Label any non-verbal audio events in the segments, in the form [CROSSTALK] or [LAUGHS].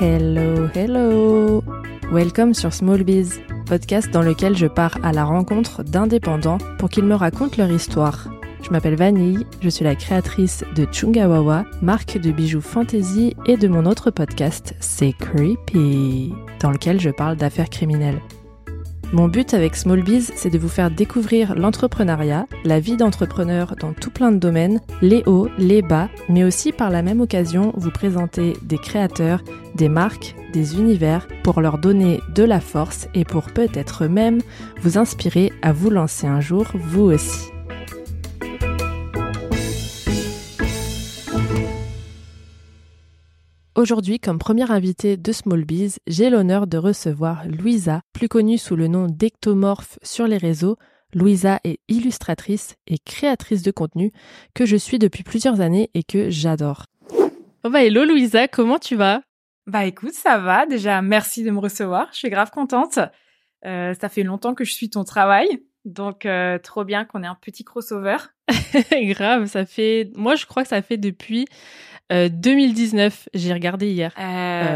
Hello, hello Welcome sur Small Biz, podcast dans lequel je pars à la rencontre d'indépendants pour qu'ils me racontent leur histoire. Je m'appelle Vanille, je suis la créatrice de Chungawawa, marque de bijoux fantasy et de mon autre podcast, C'est Creepy, dans lequel je parle d'affaires criminelles. Mon but avec Smallbiz, c'est de vous faire découvrir l'entrepreneuriat, la vie d'entrepreneur dans tout plein de domaines, les hauts, les bas, mais aussi par la même occasion vous présenter des créateurs, des marques, des univers pour leur donner de la force et pour peut-être même vous inspirer à vous lancer un jour vous aussi. Aujourd'hui, comme première invitée de Smallbiz, j'ai l'honneur de recevoir Louisa, plus connue sous le nom d'Ectomorphe sur les réseaux. Louisa est illustratrice et créatrice de contenu que je suis depuis plusieurs années et que j'adore. Oh bah hello Louisa, comment tu vas? Bah écoute, ça va. Déjà, merci de me recevoir. Je suis grave contente. Euh, ça fait longtemps que je suis ton travail. Donc, euh, trop bien qu'on ait un petit crossover. [LAUGHS] grave, ça fait... Moi, je crois que ça fait depuis 2019, euh, j'ai regardé hier euh,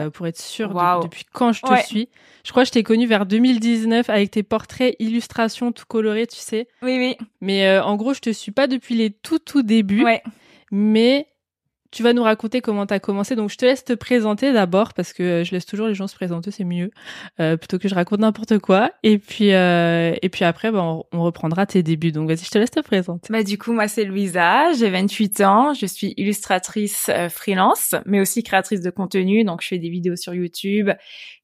euh, pour être sûre depuis quand je te suis. Je crois que je t'ai connue vers 2019 avec tes portraits, illustrations tout colorés, tu sais. Oui, oui. Mais en gros, je te suis pas depuis les tout tout débuts. Ouais. Mais tu vas nous raconter comment tu as commencé. Donc, je te laisse te présenter d'abord parce que euh, je laisse toujours les gens se présenter, c'est mieux, euh, plutôt que je raconte n'importe quoi. Et puis, euh, et puis après, ben, on, reprendra tes débuts. Donc, vas-y, je te laisse te présenter. Bah, du coup, moi, c'est Louisa, j'ai 28 ans, je suis illustratrice freelance, mais aussi créatrice de contenu. Donc, je fais des vidéos sur YouTube,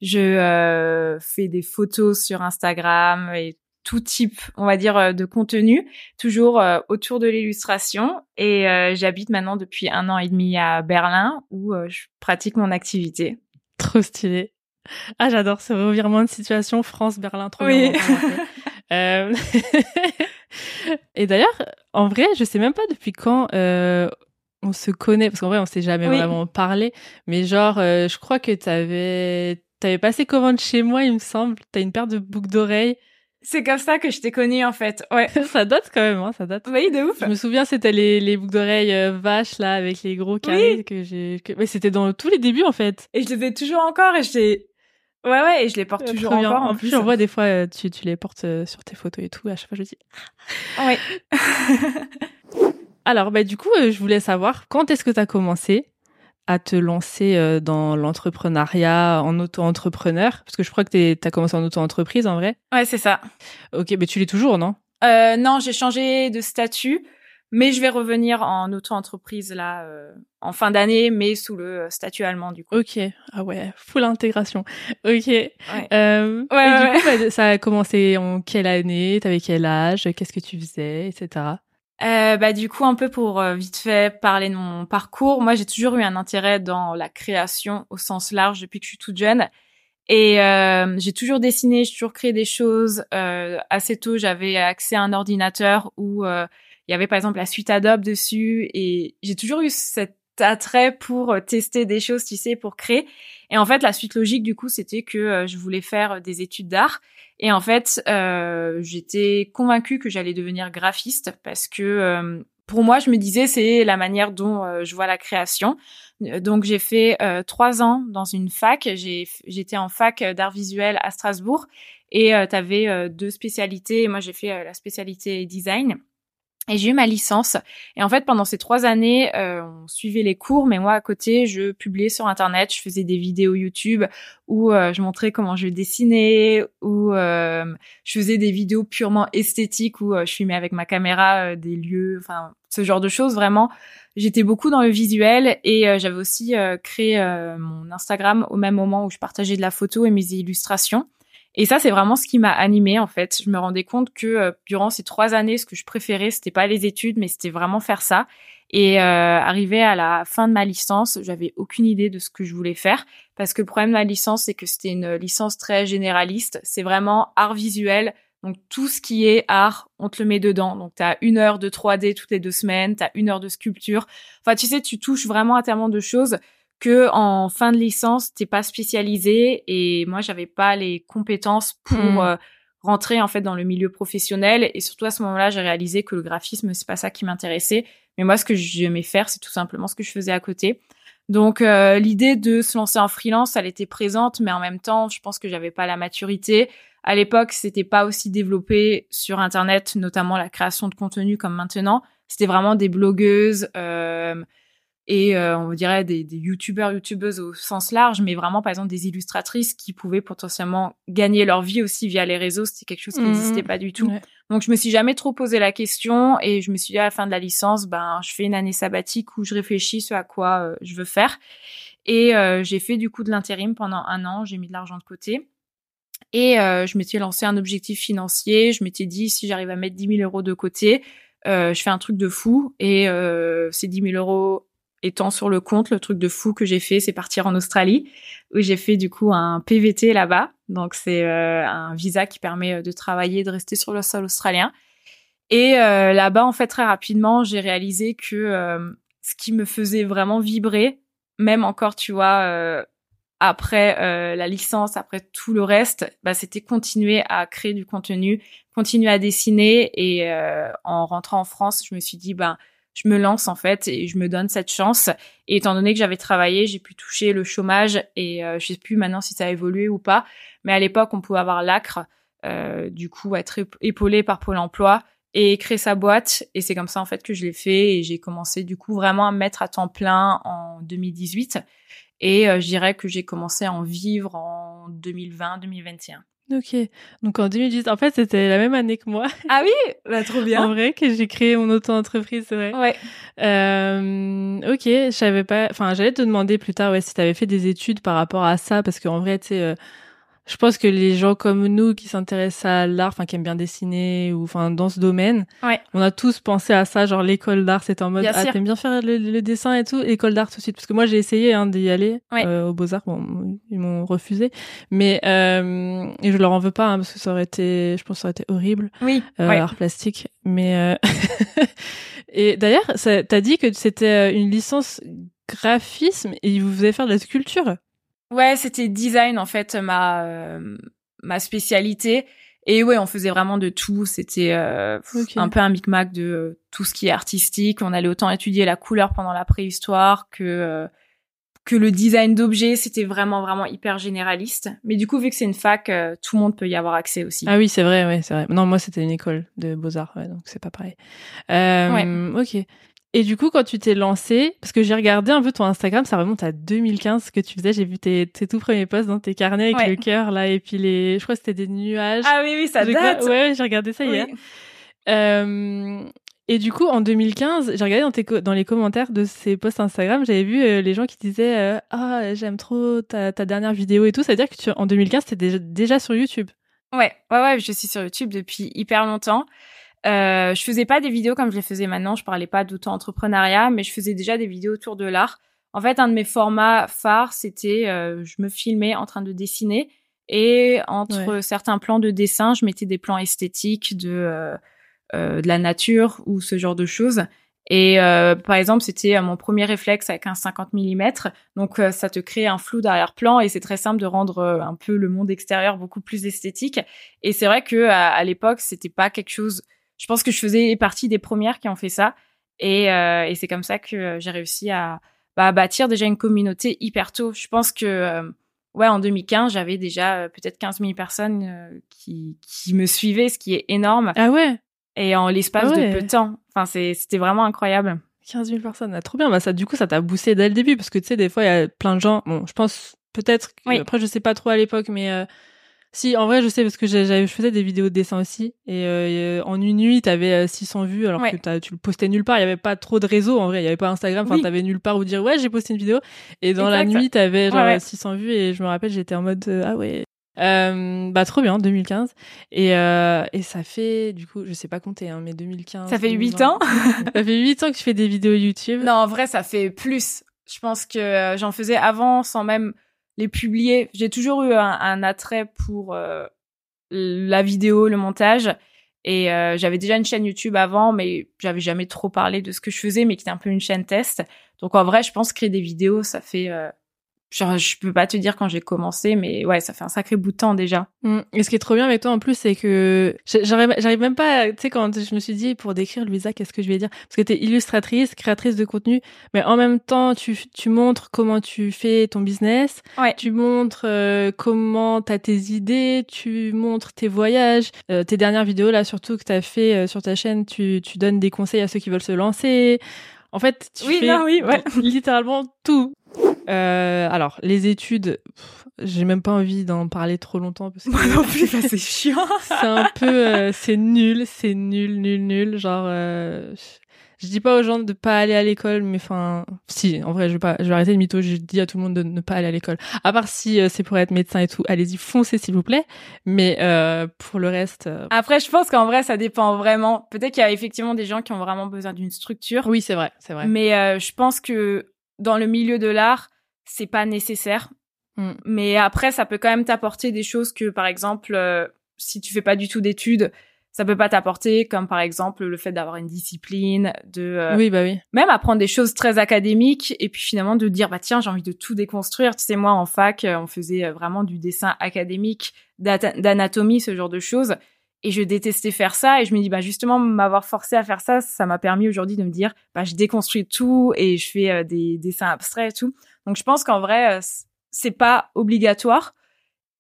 je fais des photos sur Instagram et tout type, on va dire, euh, de contenu, toujours euh, autour de l'illustration. Et euh, j'habite maintenant depuis un an et demi à Berlin, où je pratique mon activité. Trop stylé. Ah, j'adore ce revirement de situation France-Berlin, trop oui. bien. [LAUGHS] [LAUGHS] et d'ailleurs, en vrai, je sais même pas depuis quand on se connaît, parce qu'en vrai, on s'est jamais vraiment parlé. Mais genre, je crois que t'avais, t'avais passé commande chez moi, il me semble. T'as une paire de boucles d'oreilles. C'est comme ça que je t'ai connue en fait. Ouais. [LAUGHS] ça date quand même, hein, ça date. Oui, de ouf. Je me souviens, c'était les, les boucles d'oreilles euh, vaches là avec les gros carrés que j'ai. Que... c'était dans tous les débuts en fait. Et je les ai toujours encore et je Ouais ouais et je les porte euh, toujours encore. En, plus, j'en vois des fois euh, tu, tu les portes sur tes photos et tout. À chaque fois, je dis. Oui. [LAUGHS] Alors bah du coup, je voulais savoir quand est-ce que tu as commencé à te lancer euh, dans l'entrepreneuriat en auto-entrepreneur? Parce que je crois que tu as commencé en auto-entreprise en vrai. Ouais, c'est ça. Ok, mais tu l'es toujours, non? Euh, Non, j'ai changé de statut, mais je vais revenir en auto-entreprise là euh, en fin d'année, mais sous le statut allemand du coup. Ok, ah ouais, full intégration. Ok. Ouais. Euh, ouais, du coup, bah, ça a commencé en quelle année? T'avais quel âge? Qu'est-ce que tu faisais, etc. Euh, bah du coup un peu pour euh, vite fait parler de mon parcours, moi j'ai toujours eu un intérêt dans la création au sens large depuis que je suis toute jeune et euh, j'ai toujours dessiné, j'ai toujours créé des choses. Euh, assez tôt j'avais accès à un ordinateur où il y avait par exemple la suite Adobe dessus et j'ai toujours eu cet attrait pour tester des choses, tu sais, pour créer. Et en fait la suite logique du coup c'était que je voulais faire des études d'art et en fait, euh, j'étais convaincue que j'allais devenir graphiste parce que euh, pour moi, je me disais c'est la manière dont euh, je vois la création. Donc j'ai fait euh, trois ans dans une fac. J'étais en fac d'art visuel à Strasbourg et tu avais deux spécialités. Moi j'ai fait la spécialité design. Et j'ai eu ma licence. Et en fait, pendant ces trois années, euh, on suivait les cours, mais moi, à côté, je publiais sur Internet, je faisais des vidéos YouTube où euh, je montrais comment je dessinais, où euh, je faisais des vidéos purement esthétiques, où je filmais avec ma caméra des lieux, enfin, ce genre de choses. Vraiment, j'étais beaucoup dans le visuel et j'avais aussi créé mon Instagram au même moment où je partageais de la photo et mes illustrations. Et ça, c'est vraiment ce qui m'a animée en fait. Je me rendais compte que euh, durant ces trois années, ce que je préférais, c'était pas les études, mais c'était vraiment faire ça. Et euh, arrivé à la fin de ma licence, j'avais aucune idée de ce que je voulais faire parce que le problème de ma licence, c'est que c'était une licence très généraliste. C'est vraiment art visuel. Donc tout ce qui est art, on te le met dedans. Donc tu as une heure de 3D toutes les deux semaines, tu as une heure de sculpture. Enfin tu sais, tu touches vraiment à tellement de choses que en fin de licence t'es pas spécialisé et moi j'avais pas les compétences pour hmm. euh, rentrer en fait dans le milieu professionnel et surtout à ce moment-là j'ai réalisé que le graphisme c'est pas ça qui m'intéressait mais moi ce que j'aimais faire c'est tout simplement ce que je faisais à côté Donc euh, l'idée de se lancer en freelance, elle était présente, mais en même temps, je pense que j'avais pas la maturité. À l'époque, c'était pas aussi développé sur Internet, notamment la création de contenu comme maintenant. C'était vraiment des blogueuses euh, et euh, on dirait des, des youtubeurs, youtubeuses au sens large, mais vraiment par exemple des illustratrices qui pouvaient potentiellement gagner leur vie aussi via les réseaux. C'était quelque chose qui Mhm. n'existait pas du tout. Donc je me suis jamais trop posé la question et je me suis dit à la fin de la licence, ben je fais une année sabbatique où je réfléchis ce à quoi euh, je veux faire. Et euh, j'ai fait du coup de l'intérim pendant un an. J'ai mis de l'argent de côté. Et euh, je m'étais lancé un objectif financier. Je m'étais dit, si j'arrive à mettre 10 000 euros de côté, euh, je fais un truc de fou. Et euh, ces 10 000 euros étant sur le compte, le truc de fou que j'ai fait, c'est partir en Australie, où j'ai fait du coup un PVT là-bas. Donc c'est euh, un visa qui permet euh, de travailler, de rester sur le sol australien. Et euh, là-bas, en fait, très rapidement, j'ai réalisé que euh, ce qui me faisait vraiment vibrer, même encore, tu vois, euh, après euh, la licence, après tout le reste, bah, c'était continuer à créer du contenu, continuer à dessiner. Et en rentrant en France, je me suis dit, ben, je me lance en fait et je me donne cette chance. Et étant donné que j'avais travaillé, j'ai pu toucher le chômage et euh, je sais plus maintenant si ça a évolué ou pas. Mais à l'époque, on pouvait avoir l'acre, euh, du coup, être ép- épaulé par Pôle Emploi et créer sa boîte. Et c'est comme ça en fait que je l'ai fait et j'ai commencé du coup vraiment à me mettre à temps plein en 2018. Et euh, je dirais que j'ai commencé à en vivre en 2020-2021. Ok. Donc en 2018, en fait, c'était la même année que moi. Ah oui, bah, trop En vrai, que j'ai créé mon auto-entreprise, c'est vrai. Ouais. Euh, ok, je savais pas. Enfin, j'allais te demander plus tard, ouais, si t'avais fait des études par rapport à ça, parce qu'en vrai, tu sais, euh, je pense que les gens comme nous qui s'intéressent à l'art, enfin, qui aiment bien dessiner ou enfin dans ce domaine, Ouais. on a tous pensé à ça, genre l'école d'art, c'était en mode Bien ah t'aimes bien faire le, le dessin et tout, école d'art tout de suite, parce que moi j'ai essayé hein, d'y aller Ouais. euh, aux beaux arts, bon, ils m'ont refusé, mais euh, et je leur en veux pas hein, parce que ça aurait été, je pense que ça aurait été horrible Oui. euh, ouais. art plastique. Mais euh, [LAUGHS] et d'ailleurs, t'as dit que c'était euh, une licence graphisme et ils vous faisaient faire de la sculpture. Ouais, c'était design en fait ma euh, ma spécialité. Et ouais, on faisait vraiment de tout. C'était euh, un peu un micmac de euh, tout ce qui est artistique. On allait autant étudier la couleur pendant la préhistoire que euh, que le design d'objets. C'était vraiment vraiment hyper généraliste. Mais du coup, vu que c'est une fac, euh, tout le monde peut y avoir accès aussi. Ah oui, c'est vrai, ouais, c'est vrai. Non, moi c'était une école de beaux arts, ouais, donc c'est pas pareil. Euh, Ok. Et du coup, quand tu t'es lancé, parce que j'ai regardé un peu ton Instagram, ça remonte à 2015 ce que tu faisais. J'ai vu tes, tes tout premiers posts dans tes carnets avec Ouais. le cœur là, et puis les, je crois que c'était des nuages. Ah oui, oui, ça date. Ouais, ouais, j'ai regardé ça Oui. hier. Euh, et du coup, en 2015, j'ai regardé dans, tes co- dans les commentaires de ces posts Instagram, j'avais vu euh, les gens qui disaient euh, Ah, j'aime trop ta, ta dernière vidéo et tout. Ça veut dire que tu, en 2015, t'étais déjà, déjà sur YouTube. Ouais, ouais, ouais, je suis sur YouTube depuis hyper longtemps. Euh, je faisais pas des vidéos comme je les faisais maintenant, je parlais pas d'auto-entrepreneuriat, mais je faisais déjà des vidéos autour de l'art. En fait, un de mes formats phares, c'était euh, je me filmais en train de dessiner et entre certains plans de dessin, je mettais des plans esthétiques de euh, euh, de la nature ou ce genre de choses. Et euh, par exemple, c'était euh, mon premier réflexe avec un 50 mm. Donc euh, ça te crée un flou d'arrière-plan et c'est très simple de rendre euh, un peu le monde extérieur beaucoup plus esthétique. Et c'est vrai que à, à l'époque, c'était pas quelque chose. Je pense que je faisais partie des premières qui ont fait ça. Et, euh, et c'est comme ça que euh, j'ai réussi à bah, bâtir déjà une communauté hyper tôt. Je pense que euh, ouais, en 2015, j'avais déjà euh, peut-être 15 000 personnes qui, qui me suivaient, ce qui est énorme. Ah ouais? Et en l'espace Ah ouais. de peu de temps. Enfin, c'était vraiment incroyable. 15 000 personnes, ah, trop bien. Bah, ça, du coup, ça t'a boosté dès le début parce que tu sais, des fois, il y a plein de gens. Bon, je pense peut-être. Oui. Après, je sais pas trop à l'époque, mais si, en vrai, je sais parce que j'avais, je faisais des vidéos de dessin aussi. Et euh, en une nuit, t'avais euh, 600 vues alors Ouais. que tu le postais nulle part. Il y avait pas trop de réseaux en vrai. Il y avait pas Instagram. Enfin, Oui. t'avais nulle part où dire ouais, j'ai posté une vidéo. Et dans la nuit, t'avais genre Ouais, ouais. 600 vues et je me rappelle, j'étais en mode euh, ah ouais. Euh, bah trop bien 2015 et euh, et ça fait du coup je sais pas compter hein, mais 2015 Ça fait 8 2020. ans? [LAUGHS] ça fait 8 ans que tu fais des vidéos YouTube Non, en vrai, ça fait plus. Je pense que euh, j'en faisais avant sans même les publier. J'ai toujours eu un, un attrait pour euh, la vidéo, le montage. Et euh, j'avais déjà une chaîne YouTube avant, mais j'avais jamais trop parlé de ce que je faisais, mais qui était un peu une chaîne test. Donc en vrai, je pense créer des vidéos, ça fait euh, Genre, je peux pas te dire quand j'ai commencé, mais ouais, ça fait un sacré bout de temps déjà. Mm. Et ce qui est trop bien avec toi en plus, c'est que j'arrive, j'arrive même pas, tu sais, quand je me suis dit pour décrire Louisa, qu'est-ce que je vais dire? Parce que t'es illustratrice, créatrice de contenu, mais en même temps, tu, tu montres comment tu fais ton business, ouais. tu montres euh, comment t'as tes idées, tu montres tes voyages, euh, tes dernières vidéos là, surtout que t'as fait euh, sur ta chaîne, tu, tu donnes des conseils à ceux qui veulent se lancer. En fait, tu oui, fais non, oui, ouais. [LAUGHS] littéralement tout. Euh, alors, les études, j'ai même pas envie d'en parler trop longtemps parce que Moi non plus, c'est chiant. c'est un peu, euh, c'est nul, c'est nul, nul, nul. Genre, euh, je dis pas aux gens de pas aller à l'école, mais enfin, si, en vrai, je vais pas, je vais arrêter le mytho. Je dis à tout le monde de ne pas aller à l'école. À part si euh, c'est pour être médecin et tout, allez-y, foncez s'il vous plaît. Mais euh, pour le reste, euh, Après, je pense qu'en vrai, ça dépend vraiment. Peut-être qu'il y a effectivement des gens qui ont vraiment besoin d'une structure. oui, c'est vrai, c'est vrai. Mais euh, je pense que dans le milieu de l'art, c'est pas nécessaire. Mm. Mais après, ça peut quand même t'apporter des choses que, par exemple, euh, si tu fais pas du tout d'études, ça peut pas t'apporter, comme par exemple le fait d'avoir une discipline, de euh, Oui, bah oui. même apprendre des choses très académiques et puis finalement de dire bah tiens j'ai envie de tout déconstruire. Tu sais moi en fac, euh, on faisait vraiment du dessin académique, d'anatomie, ce genre de choses. Et je détestais faire ça. Et je me dis, bah, justement, m'avoir forcé à faire ça, ça m'a permis aujourd'hui de me dire, bah, je déconstruis tout et je fais euh, des dessins abstraits et tout. Donc, je pense qu'en vrai, euh, c'est pas obligatoire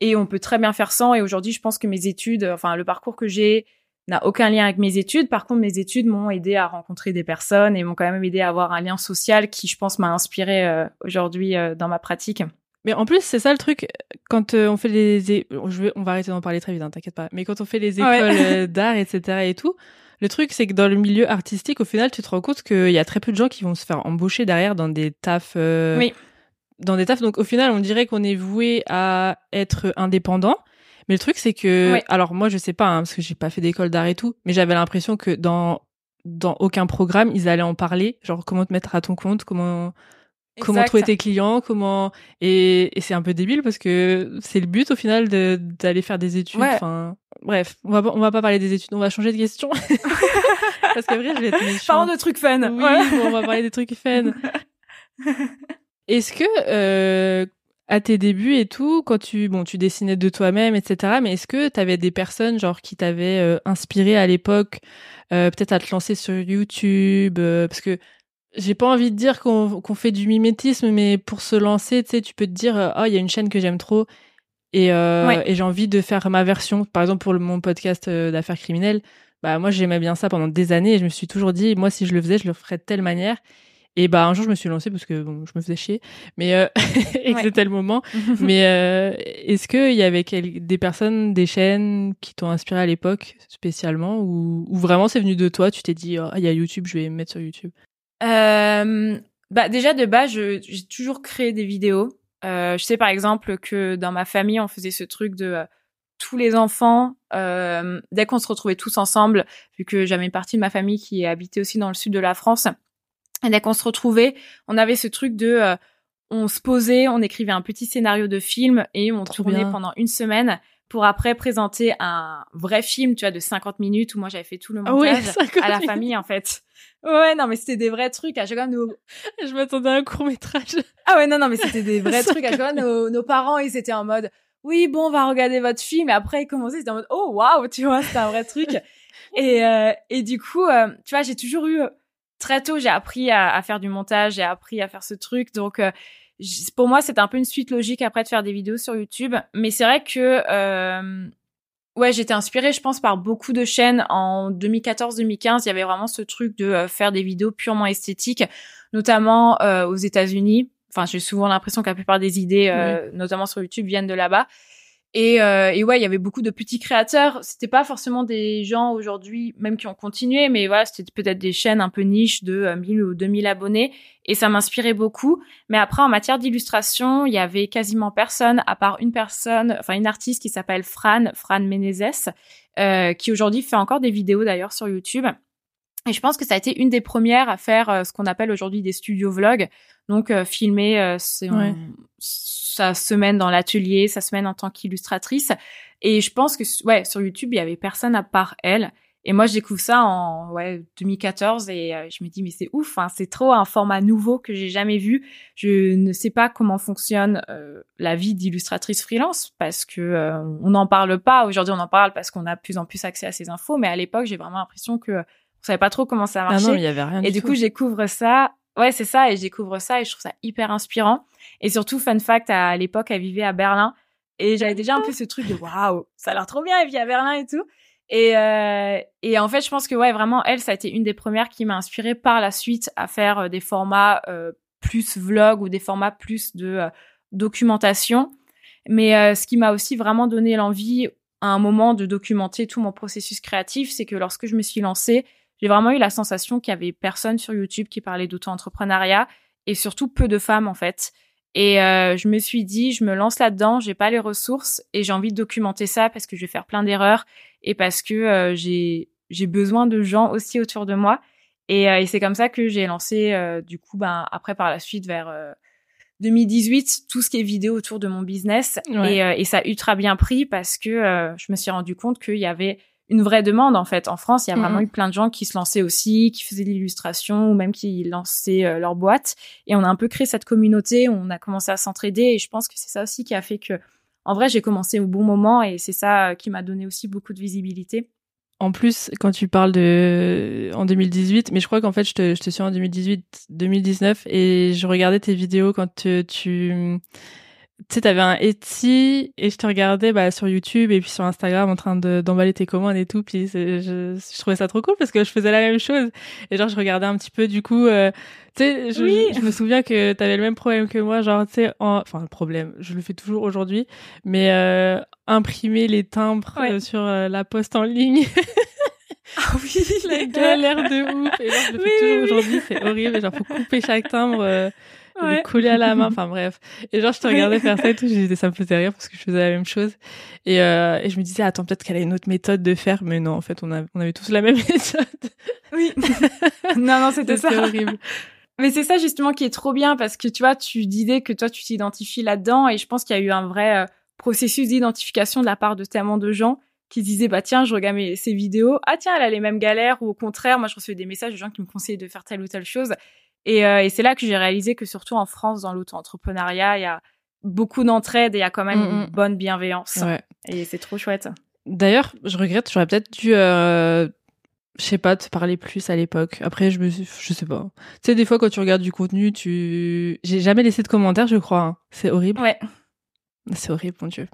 et on peut très bien faire sans. Et aujourd'hui, je pense que mes études, euh, enfin, le parcours que j'ai n'a aucun lien avec mes études. Par contre, mes études m'ont aidé à rencontrer des personnes et m'ont quand même aidé à avoir un lien social qui, je pense, m'a inspiré euh, aujourd'hui euh, dans ma pratique. Mais en plus, c'est ça le truc, quand euh, on fait les... é- Je vais... On va arrêter d'en parler très vite, hein, t'inquiète pas. Mais quand on fait les [LAUGHS] écoles Ouais. d'art, etc. et tout, le truc, c'est que dans le milieu artistique, au final, tu te rends compte qu'il y a très peu de gens qui vont se faire embaucher derrière dans des tafs... Oui. Dans des tafs. Donc, au final, on dirait qu'on est voué à être indépendant. Mais le truc, c'est que... Ouais. Alors, moi, je sais pas, hein, parce que j'ai pas fait d'école d'art et tout, mais j'avais l'impression que dans dans aucun programme, ils allaient en parler, genre comment te mettre à ton compte, comment comment Exact. trouver tes clients, comment et, et c'est un peu débile parce que c'est le but au final de d'aller faire des études. Ouais. Enfin, bref, on va pas- on va pas parler des études, on va changer de question [LAUGHS] parce qu'après je vais être méchante. Parlons de trucs fun. Oui, Ouais. bon, on va parler des trucs fun. [LAUGHS] Est-ce que euh, à tes débuts et tout, quand tu bon tu dessinais de toi-même, etc. Mais est-ce que tu avais des personnes genre qui t'avaient euh, inspiré à l'époque, euh, peut-être à te lancer sur YouTube, euh, parce que j'ai pas envie de dire qu'on fait du mimétisme, mais pour se lancer, tu sais, tu peux te dire oh il y a une chaîne que j'aime trop et Ouais. et j'ai envie de faire ma version. Par exemple pour le, mon podcast d'affaires criminelles, bah moi j'aimais bien ça pendant des années et je me suis toujours dit moi si je le faisais je le ferais de telle manière. Et bah un jour je me suis lancée parce que bon, je me faisais chier, mais euh, [LAUGHS] et que Ouais. c'était le moment. [LAUGHS] mais euh, est-ce qu'il y avait des personnes, des chaînes qui t'ont inspiré à l'époque spécialement ou, ou vraiment c'est venu de toi, tu t'es dit oh, il y a YouTube, je vais me mettre sur YouTube? Euh, bah déjà de base, j'ai toujours créé des vidéos. Euh, je sais par exemple que dans ma famille, on faisait ce truc de euh, tous les enfants, euh, dès qu'on se retrouvait tous ensemble, vu que j'avais une partie de ma famille qui habitait aussi dans le sud de la France, et dès qu'on se retrouvait, on avait ce truc de, euh, on se posait, on écrivait un petit scénario de film et on Trop tournait bien. pendant une semaine pour après présenter un vrai film, tu vois, de 50 minutes où moi j'avais fait tout le Ah montage 50 [LAUGHS] à la famille en fait. Ouais, non, mais c'était des vrais trucs. À chaque fois, nos... [LAUGHS] Je m'attendais à un court métrage. Ah ouais, non, non, mais c'était des vrais [LAUGHS] trucs. À chaque fois, nos, nos parents, ils étaient en mode, oui, bon, on va regarder votre film. Et après, ils commençaient, ils étaient en mode, oh, waouh, tu vois, c'était un vrai truc. Et, euh, et du coup, euh, tu vois, j'ai toujours eu, très tôt, j'ai appris à, à faire du montage, j'ai appris à faire ce truc. Donc, euh, pour moi, c'était un peu une suite logique après de faire des vidéos sur YouTube. Mais c'est vrai que, euh, ouais, j'étais inspirée, je pense, par beaucoup de chaînes. En 2014-2015, il y avait vraiment ce truc de euh, faire des vidéos purement esthétiques, notamment euh, aux États-Unis. Enfin, j'ai souvent l'impression que la plupart des idées, notamment sur YouTube, viennent de là-bas. Et, euh, et ouais, il y avait beaucoup de petits créateurs. C'était pas forcément des gens aujourd'hui, même qui ont continué, mais voilà, c'était peut-être des chaînes un peu niches de euh, 1000 ou 2000 abonnés. Et ça m'inspirait beaucoup. Mais après, en matière d'illustration, il y avait quasiment personne, à part une personne, enfin une artiste qui s'appelle Fran, Fran Menezes, euh, qui aujourd'hui fait encore des vidéos d'ailleurs sur YouTube. Et je pense que ça a été une des premières à faire euh, ce qu'on appelle aujourd'hui des studio vlogs. Donc euh, filmer euh, Ouais. sa semaine dans l'atelier, sa semaine en tant qu'illustratrice. Et je pense que ouais, sur YouTube, il y avait personne à part elle. Et moi, je découvre ça en ouais 2014 et je me dis mais c'est ouf, hein, c'est trop un format nouveau que j'ai jamais vu. Je ne sais pas comment fonctionne la vie d'illustratrice freelance parce que on n'en parle pas. Aujourd'hui, on en parle parce qu'on a de plus en plus accès à ces infos, mais à l'époque, j'ai vraiment l'impression que on savait pas trop comment ça marchait. Ah non, il y avait rien. Et du, coup, je découvre ça. Ouais, c'est ça. Et je découvre ça et je trouve ça hyper inspirant. Et surtout, fun fact, à l'époque, elle vivait à Berlin. Et j'avais déjà un peu ce truc de waouh, ça a l'air trop bien, elle vit à Berlin et tout. Et, euh, et en fait, je pense que ouais, vraiment, elle, ça a été une des premières qui m'a inspirée par la suite à faire euh, des formats euh, plus vlog ou des formats plus de euh, documentation. Mais ce qui m'a aussi vraiment donné l'envie à un moment de documenter tout mon processus créatif, c'est que lorsque je me suis lancée, j'ai vraiment eu la sensation qu'il y avait personne sur YouTube qui parlait d'auto-entrepreneuriat et surtout peu de femmes en fait. Et euh, je me suis dit, je me lance là-dedans, j'ai pas les ressources et j'ai envie de documenter ça parce que je vais faire plein d'erreurs et parce que euh, j'ai j'ai besoin de gens aussi autour de moi. Et, euh, et c'est comme ça que j'ai lancé euh, du coup, ben après par la suite vers 2018 tout ce qui est vidéo autour de mon business Ouais. et, et ça a ultra bien pris parce que je me suis rendu compte qu'il y avait une vraie demande en fait. En France, il y a vraiment eu plein de gens qui se lançaient aussi, qui faisaient de l'illustration ou même qui lançaient euh, leur boîte. Et on a un peu créé cette communauté, on a commencé à s'entraider et je pense que c'est ça aussi qui a fait que, en vrai, j'ai commencé au bon moment et c'est ça euh, qui m'a donné aussi beaucoup de visibilité. En plus, quand tu parles de en 2018, mais je crois qu'en fait, je te, je te suis en 2018, 2019, et je regardais tes vidéos quand tu tu sais, t'avais un Etsy et je te regardais bah, sur YouTube et puis sur Instagram en train de d'emballer tes commandes et tout. Puis je, je trouvais ça trop cool parce que je faisais la même chose. Et genre, je regardais un petit peu du coup. euh, tu sais, je, Oui. je me souviens que t'avais le même problème que moi. Genre, tu sais, en- enfin le problème, je le fais toujours aujourd'hui, mais euh, imprimer les timbres Ouais. euh, sur euh, la poste en ligne. [LAUGHS] Ah oui, la galère de ouf. Et genre, je le fais Oui, toujours oui, aujourd'hui, c'est horrible. Genre, faut couper chaque timbre, euh, Ouais. le coller à la main. [LAUGHS] Enfin, bref. Et genre, je te regardais faire ça et tout, j'ai- ça me faisait rire parce que je faisais la même chose. Et, euh, et je me disais, attends, peut-être qu'elle a une autre méthode de faire. Mais non, en fait, on, a, on avait tous la même [LAUGHS] méthode. Oui. [LAUGHS] non, non, c'était ça. Horrible. Mais c'est ça justement qui est trop bien parce que tu vois, tu disais que toi tu t'identifies là-dedans et je pense qu'il y a eu un vrai euh, processus d'identification de la part de tellement de gens qui se disaient bah tiens, je regarde mes, ces vidéos, ah tiens, elle a les mêmes galères ou au contraire, moi je recevais des messages de gens qui me conseillaient de faire telle ou telle chose et, euh, et c'est là que j'ai réalisé que surtout en France dans l'auto-entrepreneuriat, il y a beaucoup d'entraide et il y a quand même Mm, une mm. bonne bienveillance Ouais. et c'est trop chouette. D'ailleurs, je regrette, j'aurais peut-être dû, euh, je sais pas, te parler plus à l'époque. Après, je me suis, je sais pas. Tu sais, des fois, quand tu regardes du contenu, tu, j'ai jamais laissé de commentaires, je crois. hein. C'est horrible. Ouais, C'est horrible, mon dieu.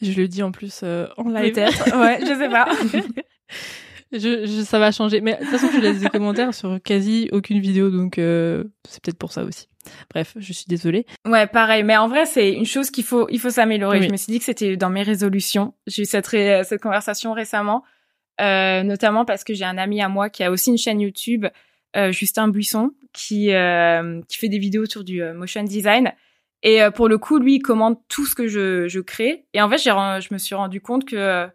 Je le dis en plus euh, en live. peut-être. ouais, je sais pas. [LAUGHS] [LAUGHS] je, je- ça va changer. Mais de toute façon, je laisse des commentaires sur quasi aucune vidéo, donc euh, c'est peut-être pour ça aussi. Bref, je suis désolée. Ouais, pareil. Mais en vrai, c'est une chose qu'il faut, il faut s'améliorer. Oui. Je me suis dit que c'était dans mes résolutions. J'ai eu cette, ré- cette conversation récemment, euh, notamment parce que j'ai un ami à moi qui a aussi une chaîne YouTube, euh, Justin Buisson, qui euh, qui fait des vidéos autour du euh, motion design. Et euh, pour le coup, lui, il commande tout ce que je, je crée. Et en fait, j'ai, je me suis rendu compte que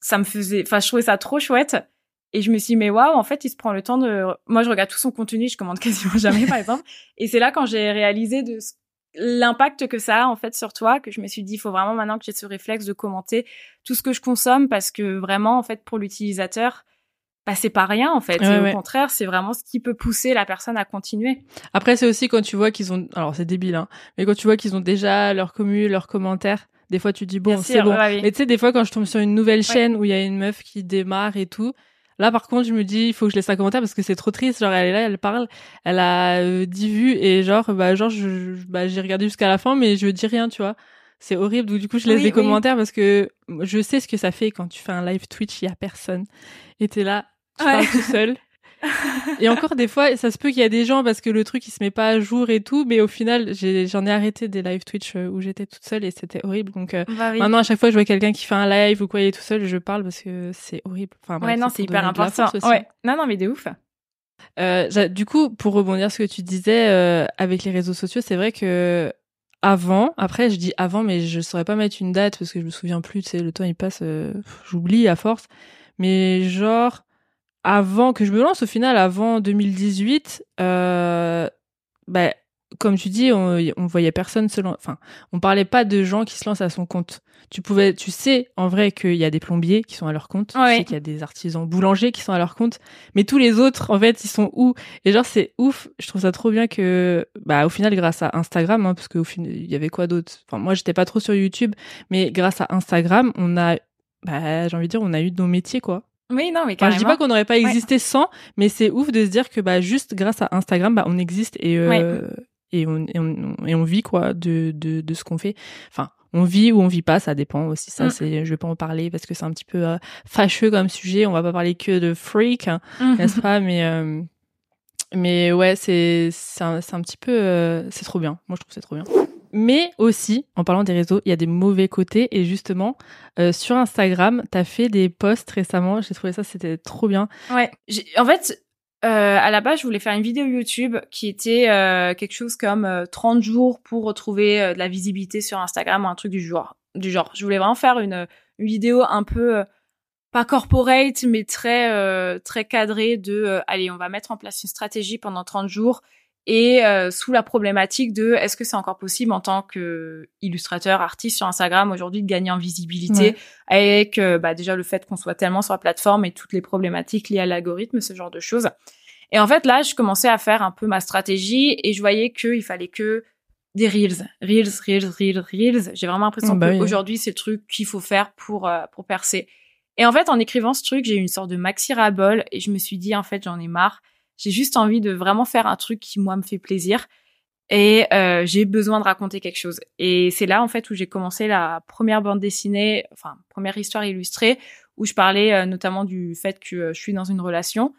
ça me faisait, enfin, je trouvais ça trop chouette. Et je me suis dit, mais waouh, en fait, il se prend le temps de, moi, je regarde tout son contenu, je commande [LAUGHS] quasiment jamais, par exemple. Et c'est là quand j'ai réalisé de ce- l'impact que ça a, en fait, sur toi, que je me suis dit, il faut vraiment maintenant que j'ai ce réflexe de commenter tout ce que je consomme parce que vraiment, en fait, pour l'utilisateur, bah, c'est pas rien, en fait. Ouais, Et au ouais. contraire, c'est vraiment ce qui peut pousser la personne à continuer. Après, c'est aussi quand tu vois qu'ils ont, alors c'est débile, hein, mais quand tu vois qu'ils ont déjà leur commu, leurs commentaires, des fois tu dis bon, c'est bon. ouais, oui. Mais tu sais, des fois quand je tombe sur une nouvelle chaîne où il y a une meuf qui démarre et tout, là par contre je me dis il faut que je laisse un commentaire parce que c'est trop triste. Genre elle est là, elle parle, elle a euh, 10 vues et genre bah genre je, je- bah j'ai regardé jusqu'à la fin mais je dis rien, tu vois. C'est horrible. Donc du coup je laisse Oui, des oui. commentaires parce que je sais ce que ça fait quand tu fais un live Twitch, il y a personne et t'es là, tu Ouais. parles tout seul. [LAUGHS] Et encore des fois, ça se peut qu'il y a des gens parce que le truc il se met pas à jour et tout, mais au final, j'en ai, arrêté des live Twitch euh, où j'étais toute seule et c'était horrible. Donc euh, Bah oui. maintenant, à chaque fois, je vois quelqu'un qui fait un live ou quoi, il est tout seul, je parle parce que c'est horrible. Enfin, bref, ouais, non, c'est hyper important. Ouais. Non, non, mais de ouf. Euh, du coup, pour rebondir sur ce que tu disais euh, avec les réseaux sociaux, c'est vrai que avant, après je dis avant, mais je saurais pas mettre une date parce que je me souviens plus. Tu sais, le temps il passe, j'oublie à force. Mais genre avant que je me lance, au final, avant 2018, euh, bah comme tu dis, on, on voyait personne se lancer. Enfin, on parlait pas de gens qui se lancent à son compte. Tu pouvais, tu sais, en vrai, qu'il y a des plombiers qui sont à leur compte. Ouais. Tu sais qu'il y a des artisans boulangers qui sont à leur compte. Mais tous les autres, en fait, ils sont où? Et genre, c'est ouf. Je trouve ça trop bien que, bah, au final, grâce à Instagram, hein, parce qu'au final, il y avait quoi d'autre? Enfin, moi, j'étais pas trop sur YouTube, mais grâce à Instagram, on a, bah, j'ai envie de dire, on a eu nos métiers, quoi. Oui, non, mais Enfin, carrément. je dis pas qu'on n'aurait pas existé sans, mais c'est ouf de se dire que bah juste grâce à Instagram, bah on existe et euh, et, on, et on et on vit quoi de de de ce qu'on fait. Enfin, on vit ou on vit pas, ça dépend aussi. Ça, Mm. c'est je vais pas en parler parce que c'est un petit peu euh, fâcheux comme sujet. On va pas parler que de freak, hein, Mhm. n'est-ce pas? Mais euh, mais ouais, c'est c'est un, c'est un petit peu euh, c'est trop bien. Moi, je trouve que c'est trop bien. Mais aussi, en parlant des réseaux, il y a des mauvais côtés. Et justement, euh, sur Instagram, t'as fait des posts récemment. J'ai trouvé ça, c'était trop bien. Ouais. En fait, euh, à la base, je voulais faire une vidéo YouTube qui était euh, quelque chose comme euh, 30 jours pour retrouver euh, de la visibilité sur Instagram ou un truc du genre. Du genre, je voulais vraiment faire une, une vidéo un peu euh, pas corporate, mais très euh, très cadrée de allez, on va mettre en place une stratégie pendant 30 jours et euh, sous la problématique de est-ce que c'est encore possible en tant que illustrateur, artiste sur Instagram aujourd'hui de gagner en visibilité Ouais. avec euh, bah, déjà le fait qu'on soit tellement sur la plateforme et toutes les problématiques liées à l'algorithme, ce genre de choses. Et en fait, là, je commençais à faire un peu ma stratégie et je voyais qu'il fallait que des reels, reels, reels, reels, reels. J'ai vraiment l'impression Oh, bah oui. qu'aujourd'hui, c'est le truc qu'il faut faire pour euh, pour percer. Et en fait, en écrivant ce truc, j'ai eu une sorte de maxi ras-bol et je me suis dit, en fait, j'en ai marre. J'ai juste envie de vraiment faire un truc qui, moi, me fait plaisir. Et euh, j'ai besoin de raconter quelque chose. Et c'est là, en fait, où j'ai commencé la première bande dessinée, enfin, première histoire illustrée, où je parlais euh, notamment du fait que euh, je suis dans une relation.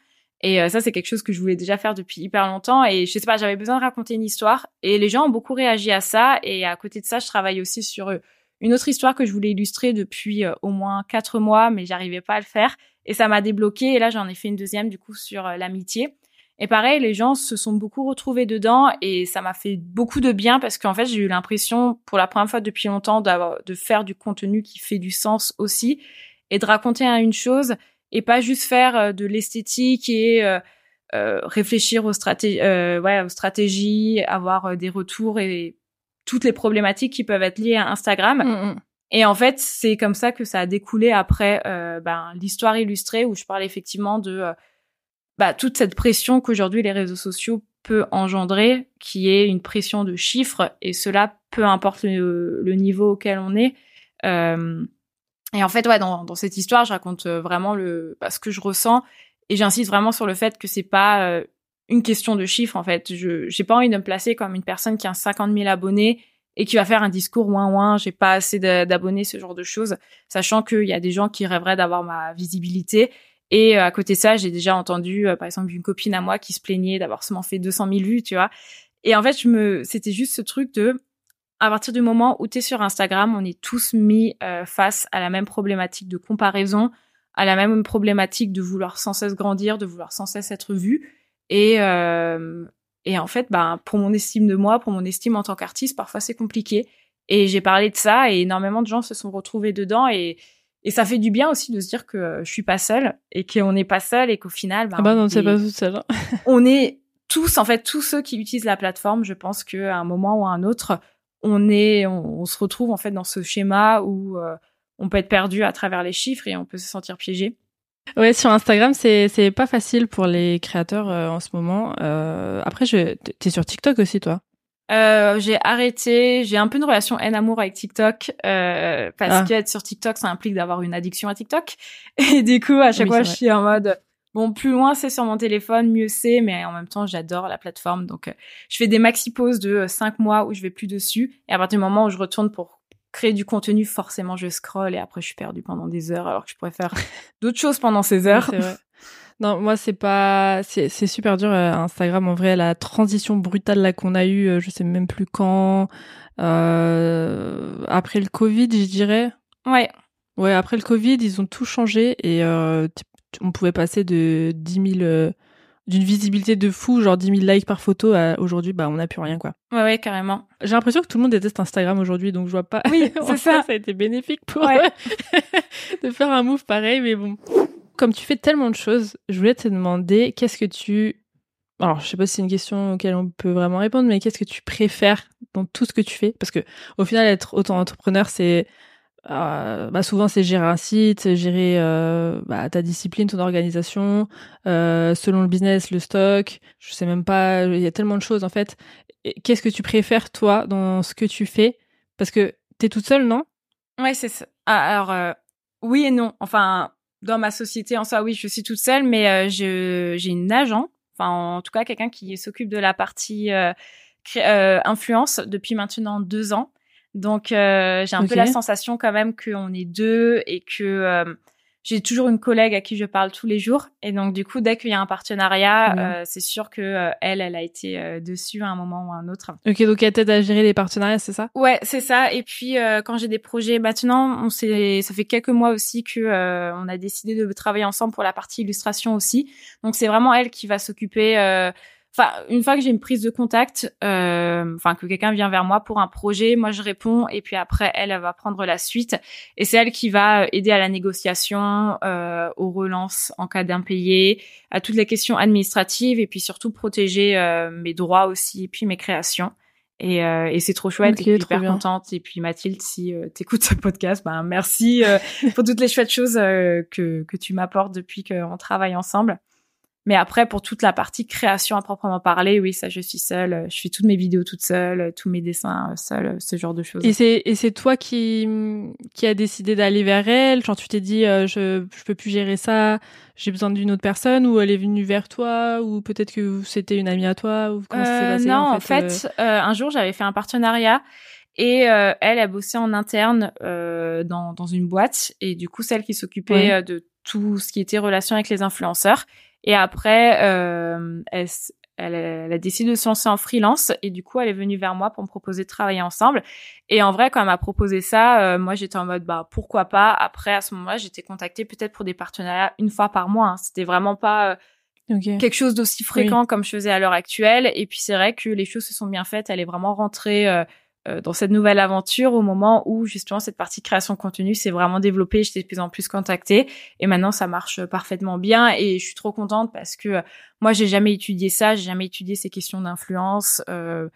Et ça, c'est quelque chose que je voulais déjà faire depuis hyper longtemps. Et je sais pas, j'avais besoin de raconter une histoire. Et les gens ont beaucoup réagi à ça. Et à côté de ça, je travaille aussi sur une autre histoire que je voulais illustrer depuis au moins quatre mois, mais j'arrivais pas à le faire. Et ça m'a débloqué. Et là, j'en ai fait une deuxième, du coup, sur l'amitié. Et pareil, les gens se sont beaucoup retrouvés dedans et ça m'a fait beaucoup de bien parce qu'en fait, j'ai eu l'impression, pour la première fois depuis longtemps, de faire du contenu qui fait du sens aussi et de raconter une chose et pas juste faire euh, de l'esthétique et euh, euh, réfléchir aux, straté euh, ouais, aux stratégies, avoir euh, des retours et toutes les problématiques qui peuvent être liées à Instagram. Mm, mm. Et en fait, c'est comme ça que ça a découlé après euh, ben, l'histoire illustrée où je parle effectivement de bah, toute cette pression qu'aujourd'hui les réseaux sociaux peut engendrer, qui est une pression de chiffres, et cela peu importe le, niveau auquel on est. Euh, et en fait, ouais, dans, dans cette histoire, je raconte euh, vraiment le bah, ce que je ressens, et j'insiste vraiment sur le fait que c'est pas euh, une question de chiffres. En fait, je j'ai pas envie de me placer comme une personne qui a 50 000 abonnés et qui va faire un discours ouin ouin, j'ai pas assez d'abonnés, ce genre de choses, sachant qu'il y a des gens qui rêveraient d'avoir ma visibilité. Et euh, à côté de ça, j'ai déjà entendu, euh, par exemple, une copine à moi qui se plaignait d'avoir seulement fait 200 000 vues, tu vois. Et en fait, je me, c'était juste ce truc de, à partir du moment où tu es sur Instagram, on est tous mis euh, face à la même problématique de comparaison, à la même problématique de vouloir sans cesse grandir, de vouloir sans cesse être vu. Et, euh, et en fait, bah, pour mon estime de moi, pour mon estime en tant qu'artiste, parfois c'est compliqué. Et j'ai parlé de ça et énormément de gens se sont retrouvés dedans et, et ça fait du bien aussi de se dire que euh, je suis pas seule et qu'on n'est pas seul et qu'au final, bah, Ah bah on non, c'est est- pas tout seul. hein. [LAUGHS] on est tous, en fait, tous ceux qui utilisent la plateforme, je pense qu'à un moment ou à un autre, on est, on, on se retrouve en fait dans ce schéma où euh, on peut être perdu à travers les chiffres et on peut se sentir piégé. Ouais, sur Instagram, c'est c'est pas facile pour les créateurs euh, en ce moment. Euh, après, je t'es sur TikTok aussi, toi? Euh, j'ai arrêté, j'ai un peu une relation haine-amour avec TikTok euh, parce Ah. que être sur TikTok, ça implique d'avoir une addiction à TikTok. [LAUGHS] Et du coup, à chaque Oui, fois, je suis en mode bon, plus loin c'est sur mon téléphone, mieux c'est, mais en même temps, j'adore la plateforme. Donc, euh, je fais des maxi pauses de euh, cinq mois où je vais plus dessus. Et à partir du moment où je retourne pour créer du contenu, forcément, je scroll et après, je suis perdue pendant des heures alors que je pourrais faire [LAUGHS] d'autres choses pendant ces heures. Vrai. Non, moi c'est pas, c'est super dur euh, Instagram en vrai la transition brutale là qu'on a eue, euh, je sais même plus quand, euh, après le Covid, je dirais. Ouais, Ouais, après le Covid, ils ont tout changé et on pouvait passer de 10 000, euh, d'une visibilité de fou, genre 10 000 likes par photo, à aujourd'hui, bah on n'a plus rien quoi. ouais, ouais, carrément. J'ai l'impression que tout le monde déteste Instagram aujourd'hui, donc je vois pas. Oui, [LAUGHS] c'est ça. Ça a été bénéfique pour Ouais. eux [LAUGHS] de faire un move pareil, mais bon. Comme tu fais tellement de choses, je voulais te demander qu'est-ce que tu. alors je sais pas si c'est une question auquel on peut vraiment répondre, mais qu'est-ce que tu préfères dans tout ce que tu fais? Parce que au final, être autant entrepreneur, c'est euh, bah souvent c'est gérer un site, gérer euh, bah, ta discipline, ton organisation, euh, selon le business, le stock. Je sais même pas, il y a tellement de choses en fait. Qu'est-ce que tu préfères toi dans ce que tu fais? Parce que t'es toute seule, non? Ouais, c'est ça. Ah, alors oui et non. Enfin, dans ma société en soi, oui, je suis toute seule, mais euh, je j'ai une agent. Enfin, en tout cas, quelqu'un qui s'occupe de la partie influence depuis maintenant deux ans. Donc euh, j'ai un peu la sensation quand même qu'on est deux et que euh, j'ai toujours une collègue à qui je parle tous les jours. Et donc du coup, dès qu'il y a un partenariat, euh, c'est sûr que elle, elle a été dessus à un moment ou à un autre. Ok, donc elle t'aide à gérer les partenariats, c'est ça? Ouais, c'est ça. Et puis quand j'ai des projets, maintenant, on s'est, ça fait quelques mois aussi que on a décidé de travailler ensemble pour la partie illustration aussi. Donc c'est vraiment elle qui va s'occuper Enfin, une fois que j'ai une prise de contact, euh, enfin que quelqu'un vient vers moi pour un projet, moi je réponds et puis après elle, elle va prendre la suite et c'est elle qui va aider à la négociation, euh, aux relances en cas d'impayé, à toutes les questions administratives et puis surtout protéger euh, mes droits aussi et puis mes créations. Et, euh, et c'est trop chouette et hyper contente. Et puis Mathilde, si euh, t'écoutes ce podcast, ben merci euh, [LAUGHS] pour toutes les chouettes choses euh, que, que tu m'apportes depuis qu'on travaille ensemble. Mais après, pour toute la partie création à proprement parler, oui, ça, je suis seule. Je fais toutes mes vidéos toute seule, tous mes dessins euh, seule, ce genre de choses. Et c'est et c'est toi qui qui a décidé d'aller vers elle? Genre, tu t'es dit, euh, je je peux plus gérer ça. J'ai besoin d'une autre personne, ou elle est venue vers toi, ou peut-être que c'était une amie à toi, ou comment ça s'est euh, passé Non, en fait, un jour, j'avais fait un partenariat. Et elle a bossé en interne dans, dans une boîte et du coup celle qui s'occupait de tout ce qui était relation avec les influenceurs et après, euh, elle, elle, a décidé de se lancer en freelance et du coup, elle est venue vers moi pour me proposer de travailler ensemble. Et en vrai, quand elle m'a proposé ça, euh, moi, j'étais en mode, bah, pourquoi pas? Après, à ce moment-là, j'étais contactée peut-être pour des partenariats une fois par mois. Hein. C'était vraiment pas euh, quelque chose d'aussi fréquent comme je faisais à l'heure actuelle. Et puis, c'est vrai que les choses se sont bien faites. Elle est vraiment rentrée euh, euh, dans cette nouvelle aventure au moment où justement cette partie création de contenu s'est vraiment développée, j'étais de plus en plus contactée et maintenant ça marche parfaitement bien et je suis trop contente parce que moi j'ai jamais étudié ça, j'ai jamais étudié ces questions d'influence. Euh,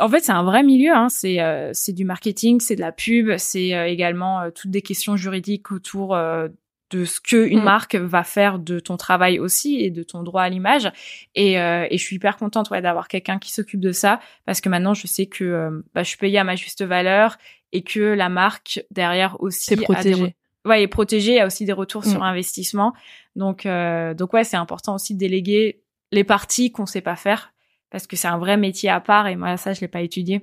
en fait, c'est un vrai milieu. Hein. C'est euh, c'est du marketing, c'est de la pub, c'est également toutes des questions juridiques autour de ce que une mm. marque va faire de ton travail aussi et de ton droit à l'image. Et, euh, et je suis hyper contente ouais, d'avoir quelqu'un qui s'occupe de ça parce que maintenant je sais que euh, bah, je suis payée à ma juste valeur et que la marque derrière aussi est protégée. ouais, est protégée, a aussi des retours sur mm. investissement. Donc euh, donc ouais, c'est important aussi de déléguer les parties qu'on sait pas faire parce que c'est un vrai métier à part et moi ça je l'ai pas étudié.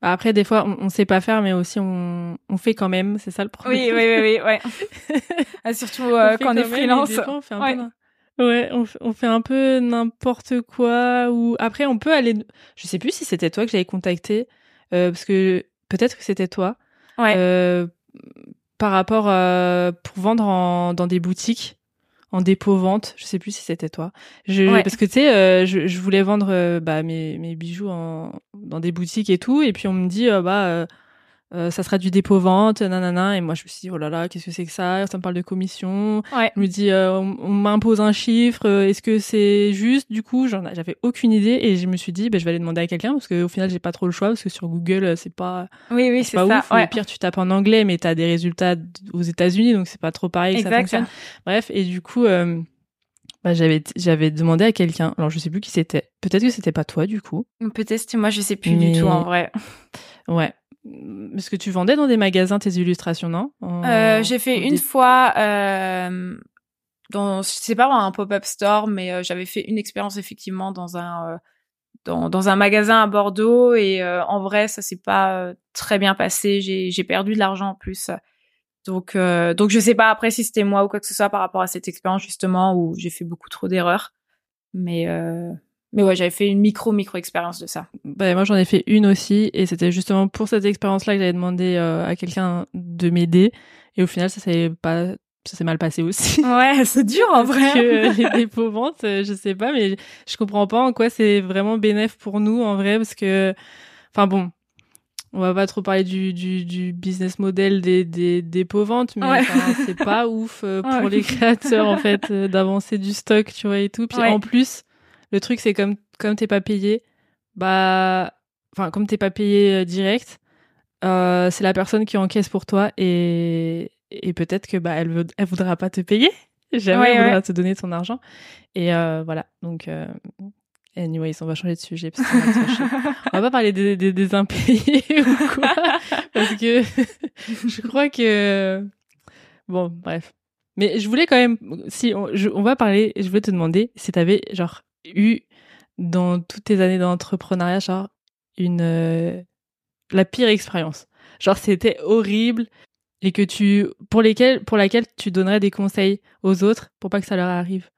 Bah après, des fois, on, on sait pas faire, mais aussi on, on fait quand même. C'est ça le problème. Oui, oui, oui, oui, ouais. [LAUGHS] Ah, surtout euh, quand on est freelance. on fait un ouais. peu, ouais, on, on, fait un peu n'importe quoi. Ou après, on peut aller. Je sais plus si c'était toi que j'avais contacté, euh, parce que peut-être que c'était toi. Ouais. Euh, par rapport à, pour vendre en, dans des boutiques en dépôt vente. Je sais plus si c'était toi. Je, Parce que tu sais, euh, je, je, voulais vendre euh, bah, mes, mes bijoux en, dans des boutiques et tout, et puis on me dit euh, bah euh, ça sera du dépôt vente, nanana. Et moi, je me suis dit, oh là là, qu'est-ce que c'est que ça? Ça me parle de commission. Ouais. Je me dis, euh, on, m'impose un chiffre. Euh, est-ce que c'est juste? Du coup, j'avais aucune idée et je me suis dit, ben, je vais aller demander à quelqu'un parce qu'au final, j'ai pas trop le choix parce que sur Google, c'est pas, oui, oui, c'est pas ça. ouf. Ouais. Au pire, tu tapes en anglais, mais t'as des résultats aux États-Unis, donc c'est pas trop pareil que ça fonctionne. Bref, et du coup. Bah, j'avais j'avais demandé à quelqu'un alors je sais plus qui c'était peut-être que c'était pas toi du coup peut-être moi je sais plus du tout en vrai ouais est-ce que tu vendais dans des magasins tes illustrations, non? Euh, J'ai fait une fois euh, dans, c'est pas un pop-up store, mais euh, j'avais fait une expérience effectivement dans un euh, dans, dans un magasin à Bordeaux et euh, en vrai ça s'est pas très bien passé. J'ai j'ai perdu de l'argent en plus. Donc donc je sais pas après si c'était moi ou quoi que ce soit par rapport à cette expérience justement où j'ai fait beaucoup trop d'erreurs. Mais mais ouais, j'avais fait une micro micro expérience de ça. Bah moi j'en ai fait une aussi et c'était justement pour cette expérience-là que j'avais demandé euh, à quelqu'un de m'aider et au final ça s'est pas ça s'est mal passé aussi. [LAUGHS] Ouais, c'est dur en vrai. que euh, les dépôts ventes, euh, je sais pas mais je comprends pas en quoi c'est vraiment bénéf pour nous en vrai parce que enfin bon, on va pas trop parler du, du, du business model des, des dépôts ventes, mais ouais. c'est pas [LAUGHS] ouf pour ouais. les créateurs en fait d'avancer du stock, tu vois et tout. Puis ouais. en plus, le truc c'est comme comme t'es pas payé, bah, enfin comme t'es pas payé direct, euh, c'est la personne qui encaisse pour toi et et peut-être que bah elle veut, elle voudra pas te payer, [LAUGHS] jamais elle voudra te donner ton argent et euh, voilà donc. Euh, Anyways, on va changer de sujet parce qu'on va, [LAUGHS] on va pas parler des, des, des impayés [LAUGHS] ou quoi, parce que je crois que bon, bref. Mais je voulais quand même, si on, on va parler, je voulais te demander si tu avais genre eu dans toutes tes années d'entrepreneuriat genre une euh, la pire expérience. Genre c'était horrible et que tu pour lesquels pour laquelle tu donnerais des conseils aux autres pour pas que ça leur arrive?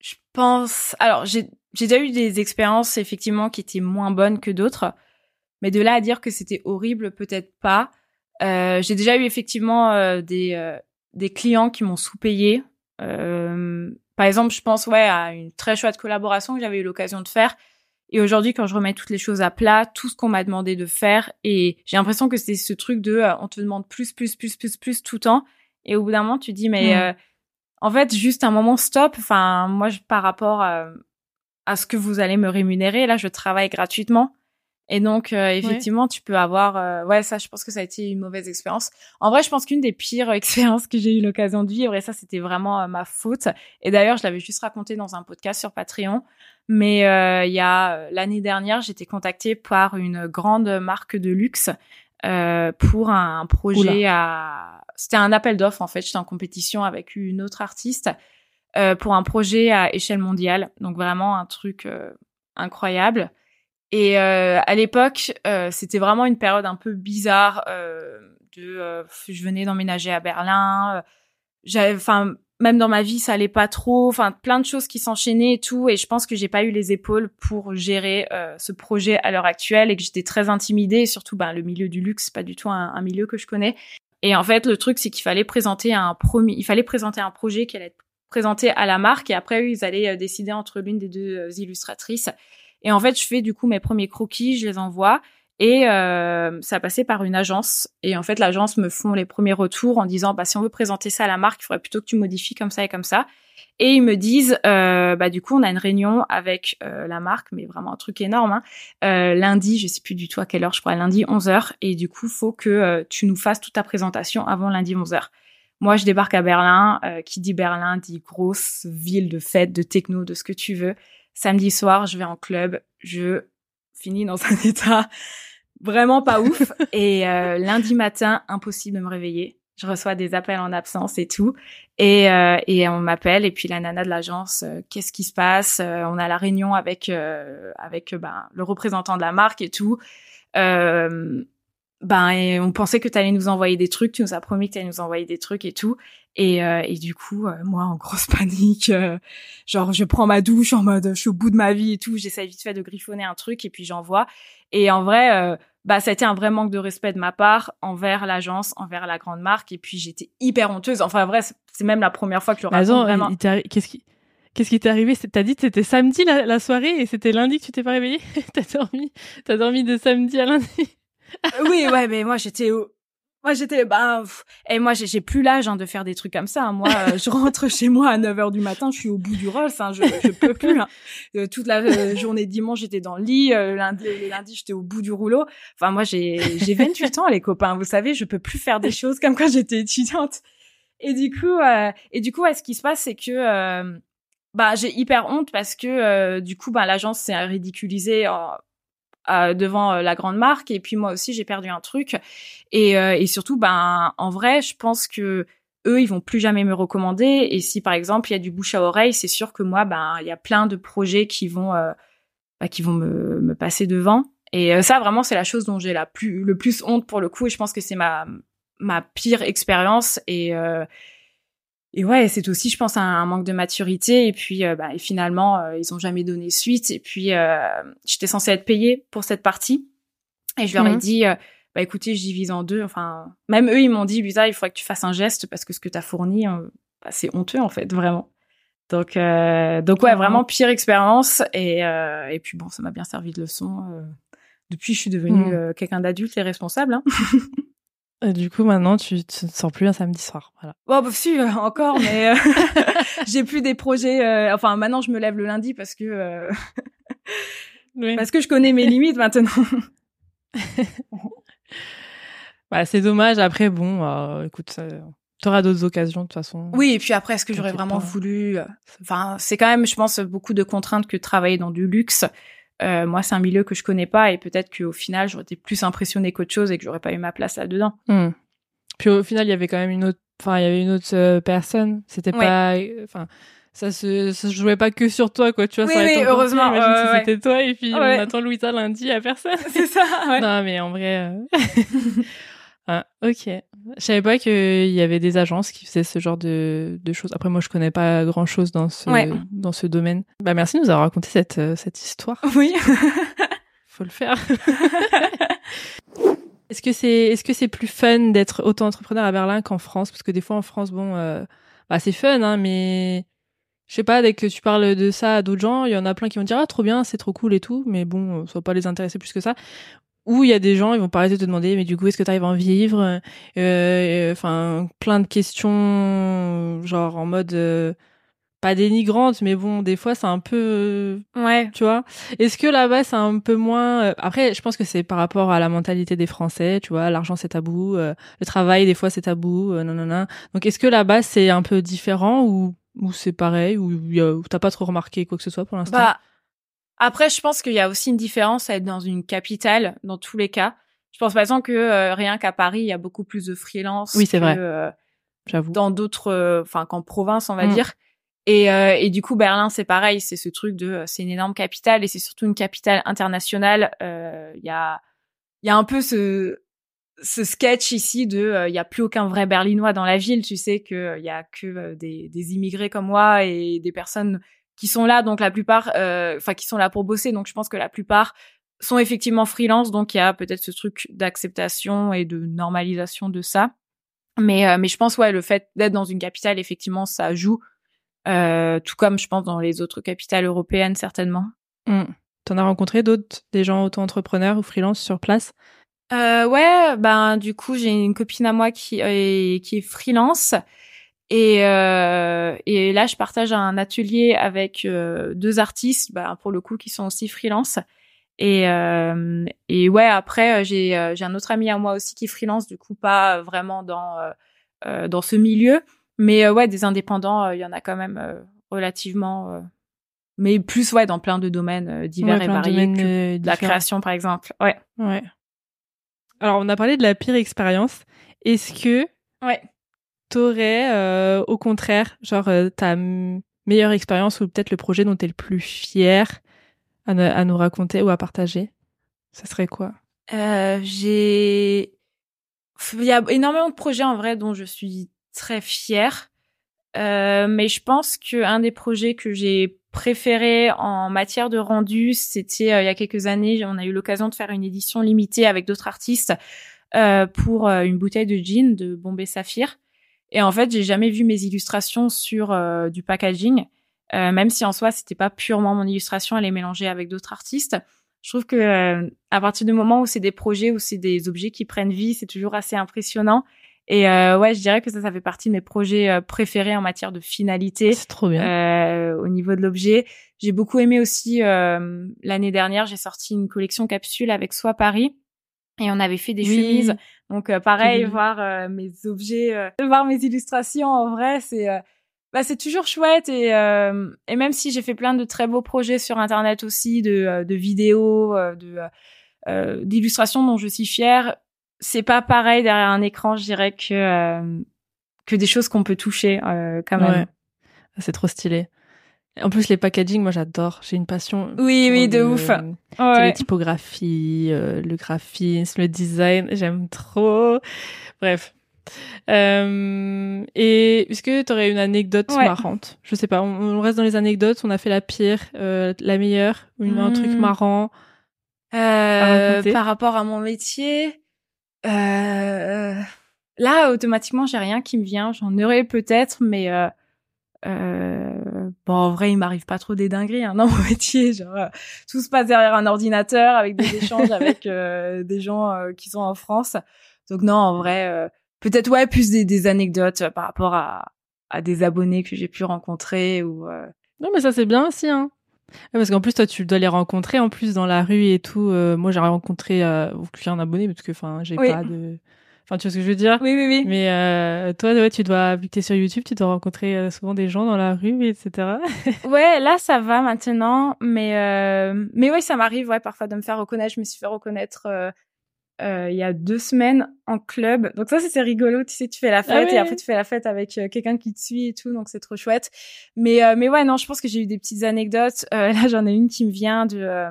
Je pense alors j'ai j'ai déjà eu des expériences effectivement qui étaient moins bonnes que d'autres, mais de là à dire que c'était horrible, peut-être pas. Euh, j'ai déjà eu effectivement euh, des euh, des clients qui m'ont sous-payé. Euh, par exemple, je pense ouais à une très chouette collaboration que j'avais eu l'occasion de faire. Et aujourd'hui, quand je remets toutes les choses à plat, tout ce qu'on m'a demandé de faire, et j'ai l'impression que c'est ce truc de on te demande plus, plus, plus, plus, plus tout le temps. Et au bout d'un moment, tu dis mais mmh. en fait, juste un moment stop. Enfin, moi, par rapport à à ce que vous allez me rémunérer. Là, je travaille gratuitement. Et donc, euh, effectivement, tu peux avoir... Euh, ouais, ça, je pense que ça a été une mauvaise expérience. En vrai, je pense qu'une des pires [LAUGHS] expériences que j'ai eu l'occasion de vivre, et ça, c'était vraiment euh, ma faute. Et d'ailleurs, je l'avais juste raconté dans un podcast sur Patreon. Mais il y a l'année dernière, j'étais contactée par une grande marque de luxe pour un projet à... C'était un appel d'offres, en fait. J'étais en compétition avec une autre artiste. Euh, pour un projet à échelle mondiale. Donc vraiment un truc euh, incroyable. Et euh, à l'époque, c'était vraiment une période un peu bizarre. de, je venais d'emménager à Berlin. J'avais, enfin, même dans ma vie, ça allait pas trop. Enfin, plein de choses qui s'enchaînaient et tout. Et je pense que j'ai pas eu les épaules pour gérer ce projet à l'heure actuelle et que j'étais très intimidée. Et surtout, ben, le milieu du luxe, pas du tout un, milieu que je connais. Et en fait, le truc, c'est qu'il fallait présenter un premier, il fallait présenter un projet qui allait être présenté à la marque et après ils allaient euh, décider entre l'une des deux euh, illustratrices. Et en fait, je fais du coup mes premiers croquis, je les envoie et euh, ça passait par une agence. Et en fait, l'agence me font les premiers retours en disant bah si on veut présenter ça à la marque, il faudrait plutôt que tu modifies comme ça et comme ça. Et ils me disent euh, bah du coup on a une réunion avec euh, la marque, mais vraiment un truc énorme. Hein. Euh, lundi, je sais plus du tout à quelle heure, je crois lundi 11 h Et du coup, faut que tu nous fasses toute ta présentation avant lundi 11 h moi, je débarque à Berlin. Euh, qui dit Berlin dit grosse ville de fête, de techno, de ce que tu veux. Samedi soir, je vais en club. Je finis dans un [LAUGHS] état vraiment pas ouf. [LAUGHS] Et euh, lundi matin, impossible de me réveiller. Je reçois des appels en absence et tout. Et, euh, et on m'appelle. Et puis la nana de l'agence, qu'est-ce qui se passe? On a la réunion avec avec ben, le représentant de la marque et tout ben on pensait que tu allais nous envoyer des trucs, tu nous as promis que tu allais nous envoyer des trucs et tout. Et, euh, et du coup, euh, moi en grosse [LAUGHS] panique, euh, genre je prends ma douche en mode je suis au bout de ma vie et tout, j'essaie vite fait de griffonner un truc et puis j'envoie. Et en vrai, bah ça a été un vrai manque de respect de ma part envers l'agence, envers la grande marque. Et puis j'étais hyper honteuse. Enfin en vrai, c'est même la première fois que je le raconte vraiment. Qu'est-ce qui Qu'est-ce qui t'est arrivé? T'as dit que c'était samedi la, la, soirée et c'était lundi que tu t'es pas réveillé [LAUGHS] T'as dormi T'as dormi de samedi à lundi? Oui, ouais, mais moi j'étais moi j'étais bah et moi j'ai plus l'âge hein, de faire des trucs comme ça. Hein. Moi euh, je rentre chez moi à 9h du matin, je suis au bout du rôle, enfin je je peux plus. Hein. Euh, toute la euh, journée dimanche, j'étais dans le lit, lundi lundi, j'étais au bout du rouleau. Enfin moi j'ai j'ai 28 ans les copains, vous savez, je peux plus faire des choses comme quand j'étais étudiante. Et du coup et du coup ouais, ce qui se passe c'est que bah j'ai hyper honte parce que du coup bah l'agence s'est ridiculisée euh, la grande marque. Et puis moi aussi j'ai perdu un truc. Et, euh, et surtout ben en vrai je pense que eux ils vont plus jamais me recommander. Et si par exemple il y a du bouche à oreille c'est sûr que moi ben il y a plein de projets qui vont euh, bah, qui vont me, me passer devant. Et ça vraiment c'est la chose dont j'ai la plus le plus honte pour le coup. Et je pense que c'est ma ma pire expérience. Et et ouais, c'est aussi, je pense, un, manque de maturité. Et puis, euh, bah, et finalement, euh, ils ont jamais donné suite. Et puis, euh, j'étais censée être payée pour cette partie. Et je leur ai mhm. dit, bah écoutez, je divise en deux. Enfin, même eux, ils m'ont dit, il faudrait que tu fasses un geste parce que ce que tu as fourni, bah, c'est honteux en fait, vraiment. Donc, donc ouais, vraiment pire expérience. Et, et puis bon, ça m'a bien servi de leçon. depuis, je suis devenue mhm. quelqu'un d'adulte et responsable. Hein. [LAUGHS] Et du coup, maintenant, tu te sens plus un samedi soir. Voilà. Bon, bah, si, euh, encore, mais euh, [LAUGHS] j'ai plus des projets. euh, enfin, maintenant, je me lève le lundi parce que Oui. parce que je connais mes limites maintenant. [LAUGHS] Bah, c'est dommage. Après, bon, écoute, tu auras d'autres occasions de toute façon. Oui, et puis après, est-ce que j'aurais vraiment pas. voulu Enfin, c'est quand même, je pense, beaucoup de contraintes que travailler dans du luxe. Euh, moi, c'est un milieu que je connais pas et peut-être qu'au final, j'aurais été plus impressionnée qu'autre chose et que j'aurais pas eu ma place là-dedans. Hmm. Puis au final, il y avait quand même une autre, enfin, il y avait une autre euh, personne. C'était Ouais. pas, euh, enfin, ça se, ça se jouait pas que sur toi, quoi. Tu vois, Oui, ça oui, heureusement, pire. Imagine ouais, si ouais. c'était toi et puis on attend Louisa lundi à personne. [LAUGHS] C'est ça, ouais. Non, mais en vrai, [LAUGHS] ah, ok. Je savais pas qu'il y avait des agences qui faisaient ce genre de, de choses. Après, moi, je connais pas grand chose dans ce, Ouais. dans ce domaine. Bah, merci de nous avoir raconté cette, euh, cette histoire. [LAUGHS] Oui. Faut le faire. [LAUGHS] Est-ce que c'est est-ce que c'est plus fun d'être auto-entrepreneur à Berlin qu'en France? Parce que des fois en France, bon, euh, bah c'est fun, hein, mais je sais pas, dès que tu parles de ça à d'autres gens, il y en a plein qui vont dire ah trop bien, c'est trop cool et tout, mais bon, euh, ça va pas les intéresser plus que ça. Ou il y a des gens, ils vont pas arrêter de te demander, mais du coup, est-ce que tu arrives à en vivre? Euh, euh, Enfin, plein de questions, genre en mode euh, pas dénigrantes, mais bon, des fois c'est un peu Ouais. tu vois? Est-ce que là-bas c'est un peu moins après je pense que c'est par rapport à la mentalité des Français, tu vois, l'argent c'est tabou, euh, le travail des fois c'est tabou, euh, non non non. Donc est-ce que là-bas c'est un peu différent ou ou c'est pareil ou ou t'as pas trop remarqué quoi que ce soit pour l'instant? Bah, après, je pense qu'il y a aussi une différence à être dans une capitale, dans tous les cas. Je pense par exemple que euh, rien qu'à Paris, il y a beaucoup plus de freelance. Oui, c'est que, vrai. euh, J'avoue. dans d'autres, euh, enfin qu'en province, on va Mm. dire. Et, et du coup, Berlin, c'est pareil, c'est ce truc de, c'est une énorme capitale et c'est surtout une capitale internationale. Il y a, il y a un peu ce, ce sketch ici de, il y a plus aucun vrai Berlinois dans la ville. Tu sais que il y a que des, des immigrés comme moi et des personnes qui sont là. Donc la plupart, euh, enfin qui sont là pour bosser. Donc je pense que la plupart sont effectivement freelance. Donc il y a peut-être ce truc d'acceptation et de normalisation de ça. Mais, euh, mais je pense, ouais, le fait d'être dans une capitale, effectivement, ça joue. Euh, tout comme je pense dans les autres capitales européennes, certainement. Hmm. T'en as rencontré d'autres, des gens auto-entrepreneurs ou freelance sur place? Euh, ouais, ben du coup, j'ai une copine à moi qui est, qui est freelance. Et, euh, et là, je partage un atelier avec euh, deux artistes, ben, pour le coup, qui sont aussi freelance. Et, euh, et ouais, après, euh, j'ai j'ai un autre ami à moi aussi qui freelance, du coup, pas vraiment dans, dans ce milieu. Mais ouais, des indépendants, il y en a quand même relativement. mais plus, ouais, dans plein de domaines divers Ouais, et de variés. que de la création, par exemple. Ouais. Ouais. Alors, on a parlé de la pire expérience. Est-ce que Ouais. T'aurais, euh, au contraire, genre, euh, ta meilleure expérience ou peut-être le projet dont t'es le plus fier à, nous raconter ou à partager Ça serait quoi? Euh, j'ai, il y a énormément de projets en vrai dont je suis très fière. Mais je pense que un des projets que j'ai préféré en matière de rendu, c'était il y a quelques années, on a eu l'occasion de faire une édition limitée avec d'autres artistes pour une bouteille de gin de Bombay Saphir. Et en fait, j'ai jamais vu mes illustrations sur euh, du packaging, euh, même si en soi c'était pas purement mon illustration, elle est mélangée avec d'autres artistes. Je trouve que euh, à partir du moment où c'est des projets, où c'est des objets qui prennent vie, c'est toujours assez impressionnant. Et ouais, je dirais que ça, ça fait partie de mes projets préférés en matière de finalité C'est trop bien. au niveau de l'objet. J'ai beaucoup aimé aussi l'année dernière, j'ai sorti une collection capsule avec Soi Paris et on avait fait des Oui. chemises. Donc euh, pareil, vu. voir euh, mes objets, euh, voir mes illustrations en vrai, c'est bah, c'est toujours chouette et et même si j'ai fait plein de très beaux projets sur internet aussi de de vidéos, de d'illustrations dont je suis fière, c'est pas pareil derrière un écran, je dirais que que des choses qu'on peut toucher quand même. Ouais. C'est trop stylé. En plus, les packaging, moi j'adore. J'ai une passion. Oui, oui, de le- ouf. Ouais. Les typographies, euh, le graphisme, le design, j'aime trop. Bref. Euh, et est-ce que tu aurais une anecdote Ouais. marrante? Je sais pas, on, on reste dans les anecdotes, on a fait la pire, euh, la meilleure, ou un truc Hmm. marrant. Euh, par rapport à mon métier, euh, là automatiquement j'ai rien qui me vient. J'en aurais peut-être, mais euh, euh, bon en vrai il m'arrive pas trop des dingueries hein, [LAUGHS] dans mon métier. Genre euh, tout se passe derrière un ordinateur avec des échanges [LAUGHS] avec euh, des gens euh, qui sont en France. Donc non, en vrai, peut-être ouais, plus des, des anecdotes par rapport à, à des abonnés que j'ai pu rencontrer ou. Non, mais ça c'est bien aussi, hein. Parce qu'en plus, toi, tu dois les rencontrer en plus dans la rue et tout. moi, j'ai rencontré euh, un abonné parce que, enfin, j'ai pas de. Enfin, tu vois ce que je veux dire? Oui, oui, oui. Mais euh, toi, ouais, tu dois, vu que t'es sur YouTube, tu dois rencontrer euh, souvent des gens dans la rue, etc. [LAUGHS] ouais, là, ça va maintenant, mais euh, mais ouais, ça m'arrive, ouais, parfois de me faire reconnaître. Je me suis fait reconnaître euh, euh, il y a deux semaines en club. Donc ça, c'est rigolo. Tu sais, tu fais la ah fête et après tu fais la fête avec quelqu'un qui te suit et tout, donc c'est trop chouette. Mais mais ouais, non, je pense que j'ai eu des petites anecdotes. [LAUGHS] là, j'en ai une qui me vient de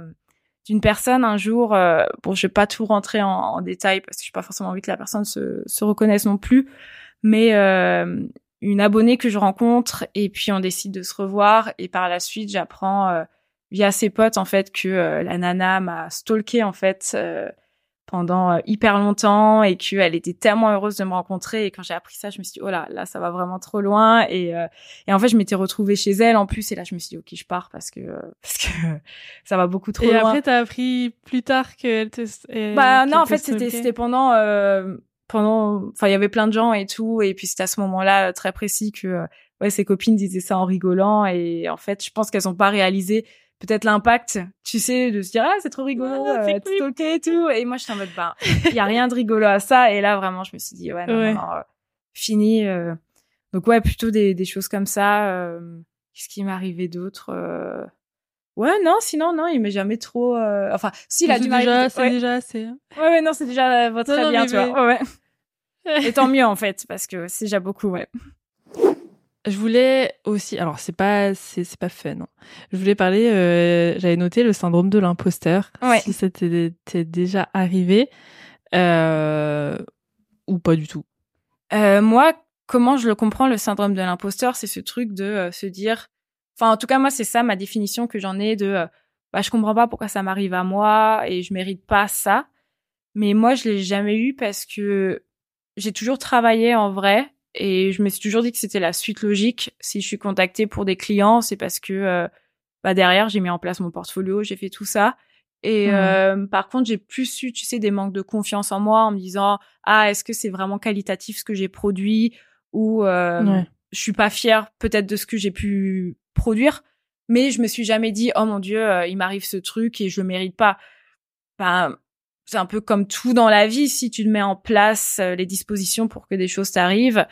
d'une personne un jour. Euh, bon, je vais pas tout rentrer en, en détail parce que je n'ai pas forcément envie que la personne se, se reconnaisse non plus, mais euh, une abonnée que je rencontre et puis on décide de se revoir et par la suite j'apprends euh, via ses potes en fait que euh, la nana m'a stalké en fait pendant euh, hyper longtemps et qu'elle était tellement heureuse de me rencontrer. Et quand j'ai appris ça, je me suis dit, oh là, là, ça va vraiment trop loin. Et, euh, et en fait, je m'étais retrouvée chez elle en plus. Et là, je me suis dit, ok, je pars parce que, euh, [LAUGHS] parce que ça va beaucoup trop loin. Et après, t'as appris plus tard qu'elle te... Bah non, en fait, c'était, c'était pendant... pendant enfin il y avait plein de gens et tout et puis c'était à ce moment-là très précis que ouais ses copines disaient ça en rigolant et en fait je pense qu'elles ont pas réalisé peut-être l'impact, tu sais, de se dire ah c'est trop rigolo, ah, euh, et tout. Et moi j'étais en mode bah il y a rien de rigolo à ça. Et là vraiment je me suis dit ouais non, non, euh, fini. Euh. Donc ouais plutôt des, des choses comme ça. Euh, Qu'est-ce qui m'est arrivé d'autre Ouais non sinon non il m'est jamais trop. Enfin si a du mal. C'est déjà assez. Hein. Ouais, ouais non c'est déjà très bien tu vois. Ouais, ouais. [LAUGHS] Et tant mieux en fait parce que c'est déjà beaucoup ouais. Je voulais aussi, alors c'est pas c'est c'est pas fun. Non. Je voulais parler. Euh, J'avais noté le syndrome de l'imposteur. Ouais. Si c'était déjà arrivé euh, ou pas du tout. Euh, moi, comment je le comprends le syndrome de l'imposteur, c'est ce truc de euh, se dire. Enfin, en tout cas, moi, c'est ça ma définition que j'en ai de. Euh, bah, je comprends pas pourquoi ça m'arrive à moi et je mérite pas ça. Mais moi, je l'ai jamais eu parce que j'ai toujours travaillé en vrai et je me suis toujours dit que c'était la suite logique. Si je suis contactée pour des clients, c'est parce que euh, bah derrière j'ai mis en place mon portfolio, j'ai fait tout ça. Et mmh. euh, par contre, j'ai plus eu, tu sais, des manques de confiance en moi en me disant ah est-ce que c'est vraiment qualitatif ce que j'ai produit? Ou euh, je suis pas fière peut-être de ce que j'ai pu produire. Mais je me suis jamais dit oh mon dieu euh, il m'arrive ce truc et je le mérite pas. Enfin, c'est un peu comme tout dans la vie. Si tu mets en place euh, les dispositions pour que des choses t'arrivent,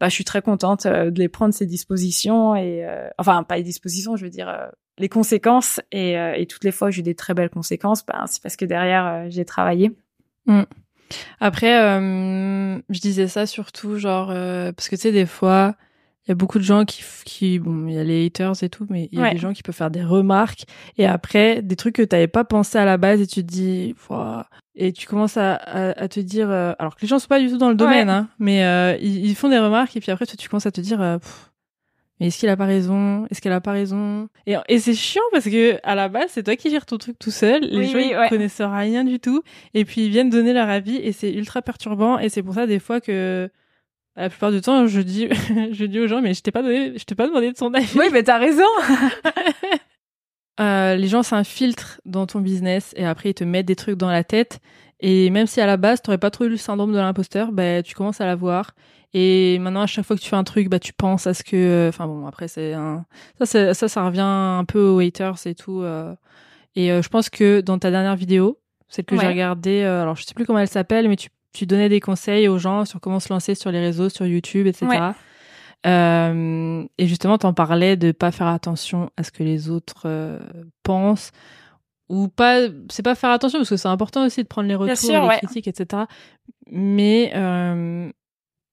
bah, je suis très contente euh, de les prendre ces dispositions et euh, enfin pas les dispositions, je veux dire euh, les conséquences et, et, toutes les fois j'ai eu des très belles conséquences, bah, c'est parce que derrière j'ai travaillé. Mm. Après, je disais ça surtout genre parce que tu sais des fois il y a beaucoup de gens qui, qui bon, il y a les haters et tout, mais il y a des gens qui peuvent faire des remarques et après des trucs que t'avais pas pensé à la base et tu te dis, et tu commences à, à, te dire, euh, alors que les gens sont pas du tout dans le domaine, hein, mais euh, ils, font des remarques et puis après tu commences à te dire, euh, mais est-ce qu'il a pas raison? Est-ce qu'elle a pas raison? Et, et c'est chiant parce que à la base c'est toi qui gères ton truc tout seul, les gens ils connaissent rien du tout et puis ils viennent donner leur avis et c'est ultra perturbant et c'est pour ça des fois que la plupart du temps, je dis, [LAUGHS] je dis aux gens, mais je t'ai pas donné, je t'ai pas demandé de son avis. Oui, mais t'as raison. [LAUGHS] euh, les gens s'infiltrent dans ton business et après ils te mettent des trucs dans la tête. Et même si à la base t'aurais pas trop eu le syndrome de l'imposteur, bah tu commences à l'avoir. Et maintenant à chaque fois que tu fais un truc, bah tu penses à ce que, enfin bon après c'est un, ça, ça ça revient un peu aux haters et tout. Euh. Et euh, je pense que dans ta dernière vidéo, celle que j'ai regardée, alors je sais plus comment elle s'appelle, mais tu tu donnais des conseils aux gens sur comment se lancer sur les réseaux, sur YouTube, etc. Euh, et justement, t'en parlais de pas faire attention à ce que les autres euh, pensent ou pas. C'est pas faire attention parce que c'est important aussi de prendre les retours, les critiques, etc. Mais euh,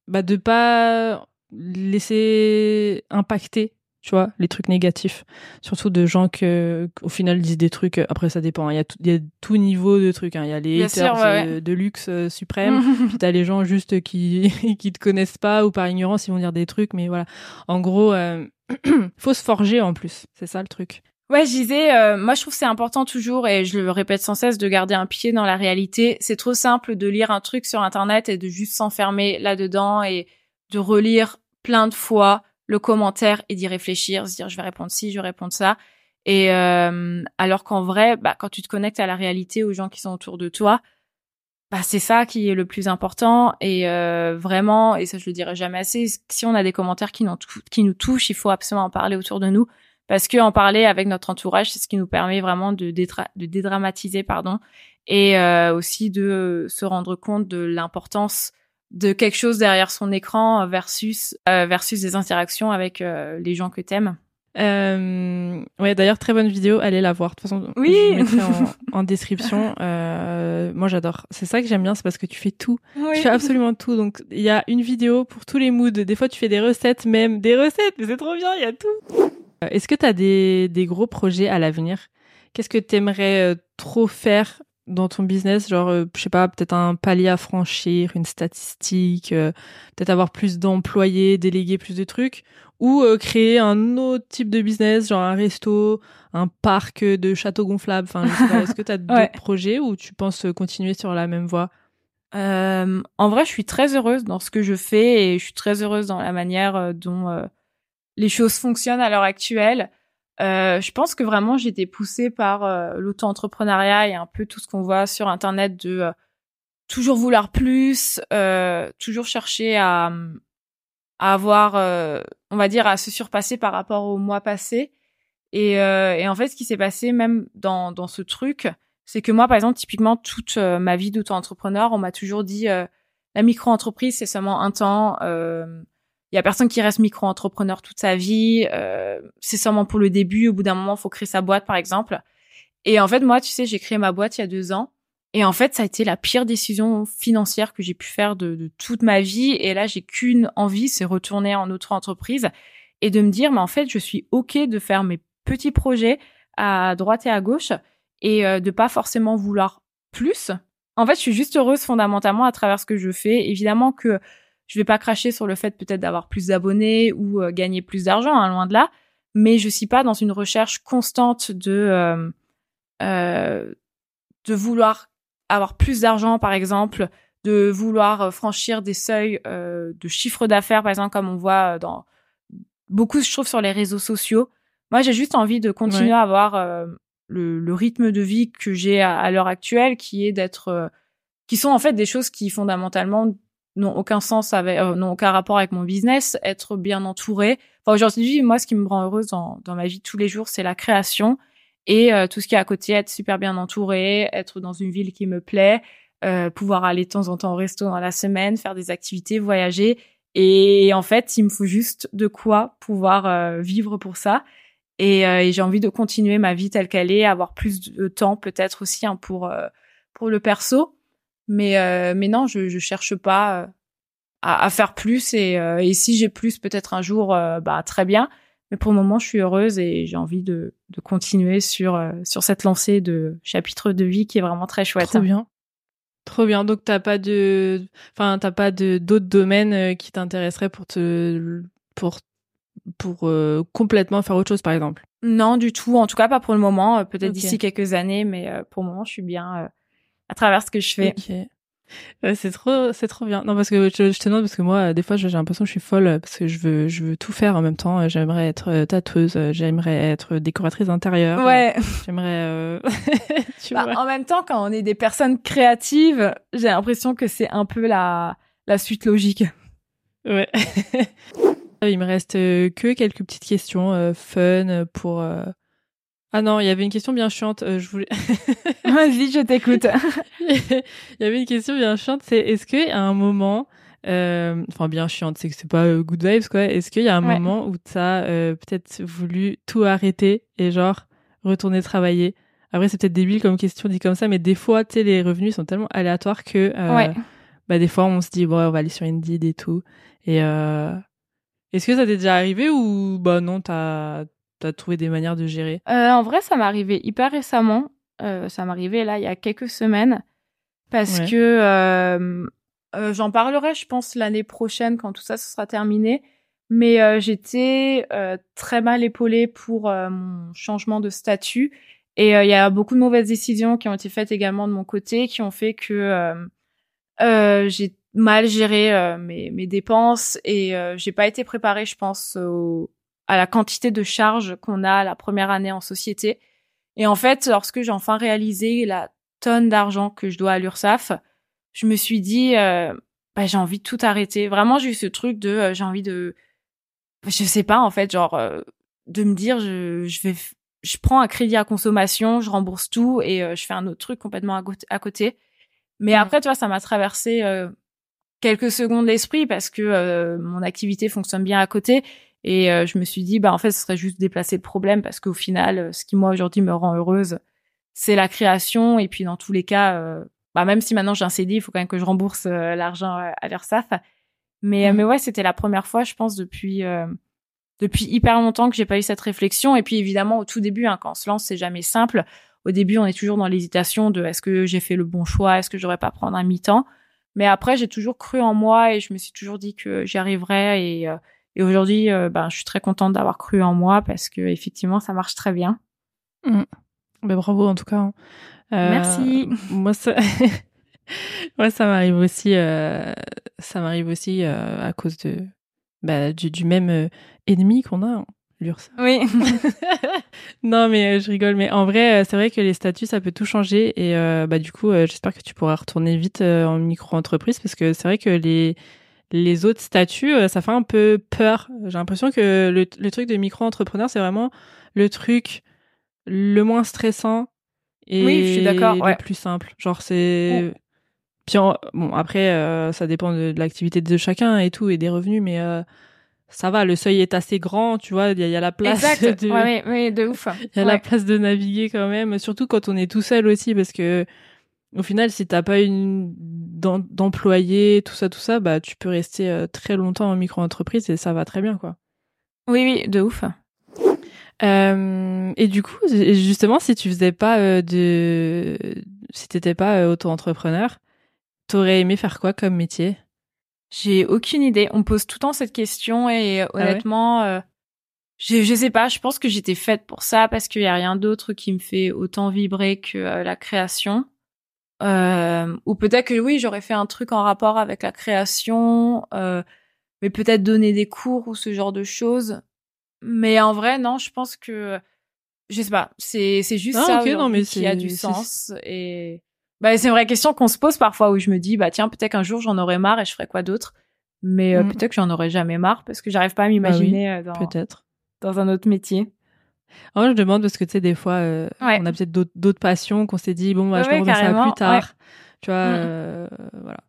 bah de pas laisser impacter tu vois, les trucs négatifs. Surtout de gens que, au final, disent des trucs, après ça dépend, hein. il y, a tout, y a tout niveau de trucs, hein. il y a les haters de, luxe euh, suprême, [LAUGHS] puis t'as les gens juste qui, [LAUGHS] qui te connaissent pas ou par ignorance, ils vont dire des trucs, mais voilà. En gros, euh, [CLEARS THROAT] faut se forger en plus, c'est ça le truc. Ouais, je disais, euh, moi je trouve c'est important toujours, et je le répète sans cesse, de garder un pied dans la réalité. C'est trop simple de lire un truc sur Internet et de juste s'enfermer là-dedans et de relire plein de fois le commentaire et d'y réfléchir, se dire je vais répondre ci, je vais répondre ça. Et euh, alors qu'en vrai, bah, quand tu te connectes à la réalité, aux gens qui sont autour de toi, bah, c'est ça qui est le plus important et euh, vraiment et ça je le dirai jamais assez si on a des commentaires qui nous touchent il faut absolument en parler autour de nous parce que en parler avec notre entourage c'est ce qui nous permet vraiment de, de dédramatiser pardon et euh, aussi de se rendre compte de l'importance de quelque chose derrière son écran versus euh, versus des interactions avec les gens que t'aimes euh, ouais, d'ailleurs, très bonne vidéo, allez la voir. De toute façon, oui. je mettrai en, en description. Euh, moi, j'adore. C'est ça que j'aime bien, c'est parce que tu fais tout. Tu fais absolument tout. Donc, il y a une vidéo pour tous les moods. Des fois, tu fais des recettes, même des recettes, mais c'est trop bien, il y a tout. Euh, est-ce que tu as des, des gros projets à l'avenir? Qu'est-ce que tu aimerais euh, trop faire dans ton business genre euh, je sais pas peut-être un palier à franchir une statistique peut-être avoir plus d'employés déléguer plus de trucs ou euh, créer un autre type de business, genre un resto, un parc de châteaux gonflables. Enfin, est-ce que tu as [LAUGHS] d'autres projets ou tu penses continuer sur la même voie? Euh, En vrai, je suis très heureuse dans ce que je fais et je suis très heureuse dans la manière euh, dont euh, les choses fonctionnent à l'heure actuelle. Je pense que vraiment j'ai été poussée par l'auto-entrepreneuriat et un peu tout ce qu'on voit sur Internet de toujours vouloir plus, toujours chercher à, à avoir, euh, on va dire, à se surpasser par rapport au mois passé. Et, euh, et en fait, ce qui s'est passé même dans, dans ce truc, c'est que moi, par exemple, typiquement, toute euh, ma vie d'auto-entrepreneur, on m'a toujours dit, la micro-entreprise, c'est seulement un temps. Il y a personne qui reste micro-entrepreneur toute sa vie. c'est seulement pour le début. Au bout d'un moment, faut créer sa boîte, par exemple. Et en fait, moi, tu sais, j'ai créé ma boîte il y a deux ans. Et en fait, ça a été la pire décision financière que j'ai pu faire de, de, toute ma vie. Et là, j'ai qu'une envie, c'est retourner en autre entreprise et de me dire, mais en fait, je suis ok de faire mes petits projets à droite et à gauche et euh, de pas forcément vouloir plus. En fait, je suis juste heureuse fondamentalement à travers ce que je fais. Évidemment que je vais pas cracher sur le fait peut-être d'avoir plus d'abonnés ou euh, gagner plus d'argent, hein, loin de là. Mais je suis pas dans une recherche constante de euh, euh de vouloir avoir plus d'argent, par exemple, de vouloir franchir des seuils de chiffre d'affaires, par exemple, comme on voit dans beaucoup, je trouve, sur les réseaux sociaux. Moi, j'ai juste envie de continuer à avoir le, le, rythme de vie que j'ai à, l'heure actuelle, qui est d'être, qui sont en fait des choses qui fondamentalement n'ont aucun sens avec, n'ont aucun rapport avec mon business, être bien entouré. Enfin, aujourd'hui, moi, ce qui me rend heureuse dans, dans ma vie tous les jours, c'est la création et euh, tout ce qui est à côté, être super bien entouré, être dans une ville qui me plaît, euh, pouvoir aller de temps en temps au resto dans la semaine, faire des activités, voyager. Et en fait, il me faut juste de quoi pouvoir euh, vivre pour ça. Et, et j'ai envie de continuer ma vie telle qu'elle est, avoir plus de temps peut-être aussi hein, pour pour le perso. Mais mais non, je je cherche pas à, à faire plus. Et, et si j'ai plus, peut-être un jour, bah très bien. Mais pour le moment, je suis heureuse et j'ai envie de, de continuer sur, euh, sur cette lancée de chapitre de vie qui est vraiment très chouette. Trop bien. Trop bien. Donc t'as pas de, enfin t'as pas de d'autres domaines euh, qui t'intéresseraient pour te, pour pour euh, complètement faire autre chose, par exemple? Non, du tout. En tout cas, pas pour le moment. Peut-être d'ici quelques années, mais pour le moment, je suis bien à travers ce que je fais. Ouais, c'est trop, c'est trop bien. Non, parce que je, je te demande parce que moi, des fois, j'ai l'impression que je suis folle parce que je veux, je veux tout faire en même temps. J'aimerais être euh, tatoueuse, j'aimerais être décoratrice d'intérieur. Ouais. J'aimerais. Euh... [LAUGHS] bah. En même temps, quand on est des personnes créatives, j'ai l'impression que c'est un peu la, la suite logique. Ouais. [LAUGHS] Il me reste euh, que quelques petites questions euh, fun pour ah non, il y avait une question bien chiante. Euh, je voulais. [LAUGHS] Vas-y, je t'écoute. [LAUGHS] il y avait une question bien chiante. C'est est-ce qu'il y a un moment, euh, enfin bien chiante, c'est que c'est pas euh, good vibes quoi. Est-ce qu'il y a un moment où t'as euh, peut-être voulu tout arrêter et genre retourner travailler? Après c'est peut-être débile comme question dit comme ça, mais des fois, tu sais, les revenus sont tellement aléatoires que euh, bah des fois on se dit bon, on va aller sur Indeed et tout. Et est-ce que ça t'est déjà arrivé ou bah non, t'as t'as trouvé des manières de gérer? Euh, En vrai, ça m'est arrivé hyper récemment. Euh, ça m'est arrivé là il y a quelques semaines. Parce que euh, euh, j'en parlerai, je pense, l'année prochaine quand tout ça se sera terminé. Mais euh, j'étais très mal épaulée pour mon changement de statut. Et il y a beaucoup de mauvaises décisions qui ont été faites également de mon côté qui ont fait que j'ai mal géré mes, mes dépenses. Et j'ai pas été préparée, je pense, au, à la quantité de charges qu'on a la première année en société. Et en fait, lorsque j'ai enfin réalisé la tonne d'argent que je dois à l'URSSAF, je me suis dit, bah, j'ai envie de tout arrêter. Vraiment, j'ai eu ce truc de, j'ai envie de, je sais pas en fait, genre de me dire, je, je vais, je prends un crédit à consommation, je rembourse tout et je fais un autre truc complètement à, côté. Mais après, tu vois, ça m'a traversé quelques secondes l'esprit parce que mon activité fonctionne bien à côté et euh, je me suis dit, bah en fait, ce serait juste déplacer le problème parce qu'au final, euh, ce qui moi aujourd'hui me rend heureuse, c'est la création. Et puis dans tous les cas, euh, bah même si maintenant j'ai un CD, il faut quand même que je rembourse l'argent à l'Ursaf. Mais mmh. mais ouais, c'était la première fois, je pense, depuis depuis hyper longtemps que j'ai pas eu cette réflexion. Et puis évidemment, au tout début, hein, quand on se lance, c'est jamais simple. Au début, on est toujours dans l'hésitation de est-ce que j'ai fait le bon choix, est-ce que j'aurais pas prendre un mi-temps. Mais après, j'ai toujours cru en moi et je me suis toujours dit que j'y arriverais et et aujourd'hui, euh, ben, je suis très contente d'avoir cru en moi parce que effectivement, ça marche très bien. Mmh. Ben, bravo en tout cas. Hein. Euh, Merci. [LAUGHS] Moi, ça, [LAUGHS] moi, ça m'arrive aussi. Euh, ça m'arrive aussi à cause de bah, du, du, même ennemi qu'on a. Hein, l'URSS. Oui. [LAUGHS] non, mais je rigole. Mais en vrai, c'est vrai que les statuts, ça peut tout changer. Et bah, du coup, j'espère que tu pourras retourner vite en micro-entreprise parce que c'est vrai que les, les autres statuts, euh, ça fait un peu peur. J'ai l'impression que le, le, truc de micro-entrepreneur, c'est vraiment le truc le moins stressant et oui, je suis d'accord, le plus simple. Genre c'est puis bon après euh, ça dépend de, l'activité de chacun et tout et des revenus mais euh, ça va, le seuil est assez grand, tu vois, il y, a la place exact. [LAUGHS] de ouais, ouais, de ouf. Il y a la place de naviguer quand même, surtout quand on est tout seul aussi parce que au final, si t'as pas une d'employé, tout ça, tout ça, bah tu peux rester euh, très longtemps en micro-entreprise et ça va très bien, quoi. Oui, oui, de ouf. Euh, et du coup, justement, si tu faisais pas euh, de, si t'étais pas auto-entrepreneur, t'aurais aimé faire quoi comme métier? J'ai aucune idée. On me pose tout le temps cette question et ah honnêtement, je, je sais pas. Je pense que j'étais faite pour ça parce qu'il y a rien d'autre qui me fait autant vibrer que la création. Euh, ou peut-être que oui, j'aurais fait un truc en rapport avec la création, euh, mais peut-être donner des cours ou ce genre de choses. Mais en vrai, non, je pense que je sais pas, c'est c'est juste ah, ça non, mais qui a du sens et bah c'est une vraie question qu'on se pose parfois où je me dis bah tiens peut-être qu'un jour j'en aurai marre et je ferai quoi d'autre. Mais euh, mm. peut-être que j'en aurai jamais marre parce que j'arrive pas à bah m'imaginer dans peut-être dans un autre métier. Oh, je demande parce que tu sais, des fois, euh, on a peut-être d'autres passions qu'on s'est dit, bon, bah, je vais remettre ça plus tard. Tu vois, mm. euh, voilà.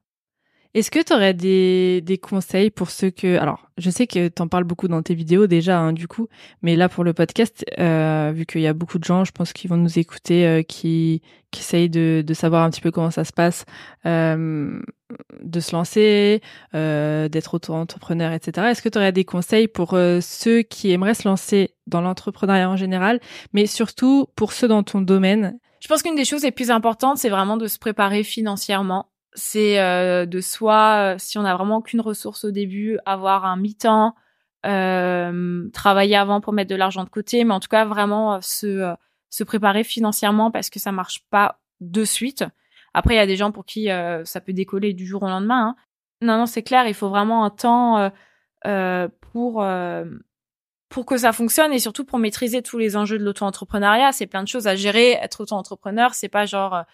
Est-ce que tu aurais des, des conseils pour ceux que... Alors, je sais que tu en parles beaucoup dans tes vidéos déjà, hein, du coup, mais là, pour le podcast, euh, vu qu'il y a beaucoup de gens, je pense qu'ils vont nous écouter, euh, qui, qui essayent de, de savoir un petit peu comment ça se passe, euh, de se lancer, euh, d'être auto-entrepreneur, etc. Est-ce que tu aurais des conseils pour euh, ceux qui aimeraient se lancer dans l'entrepreneuriat en général, mais surtout pour ceux dans ton domaine? Je pense qu'une des choses les plus importantes, c'est vraiment de se préparer financièrement c'est euh, de soit, si on n'a vraiment aucune ressource au début, avoir un mi-temps, euh, travailler avant pour mettre de l'argent de côté, mais en tout cas vraiment euh, se se préparer financièrement parce que ça marche pas de suite. Après, il y a des gens pour qui ça peut décoller du jour au lendemain. Hein. Non, non, c'est clair, il faut vraiment un temps pour pour que ça fonctionne et surtout pour maîtriser tous les enjeux de l'auto-entrepreneuriat. C'est plein de choses à gérer. Être auto-entrepreneur, c'est pas genre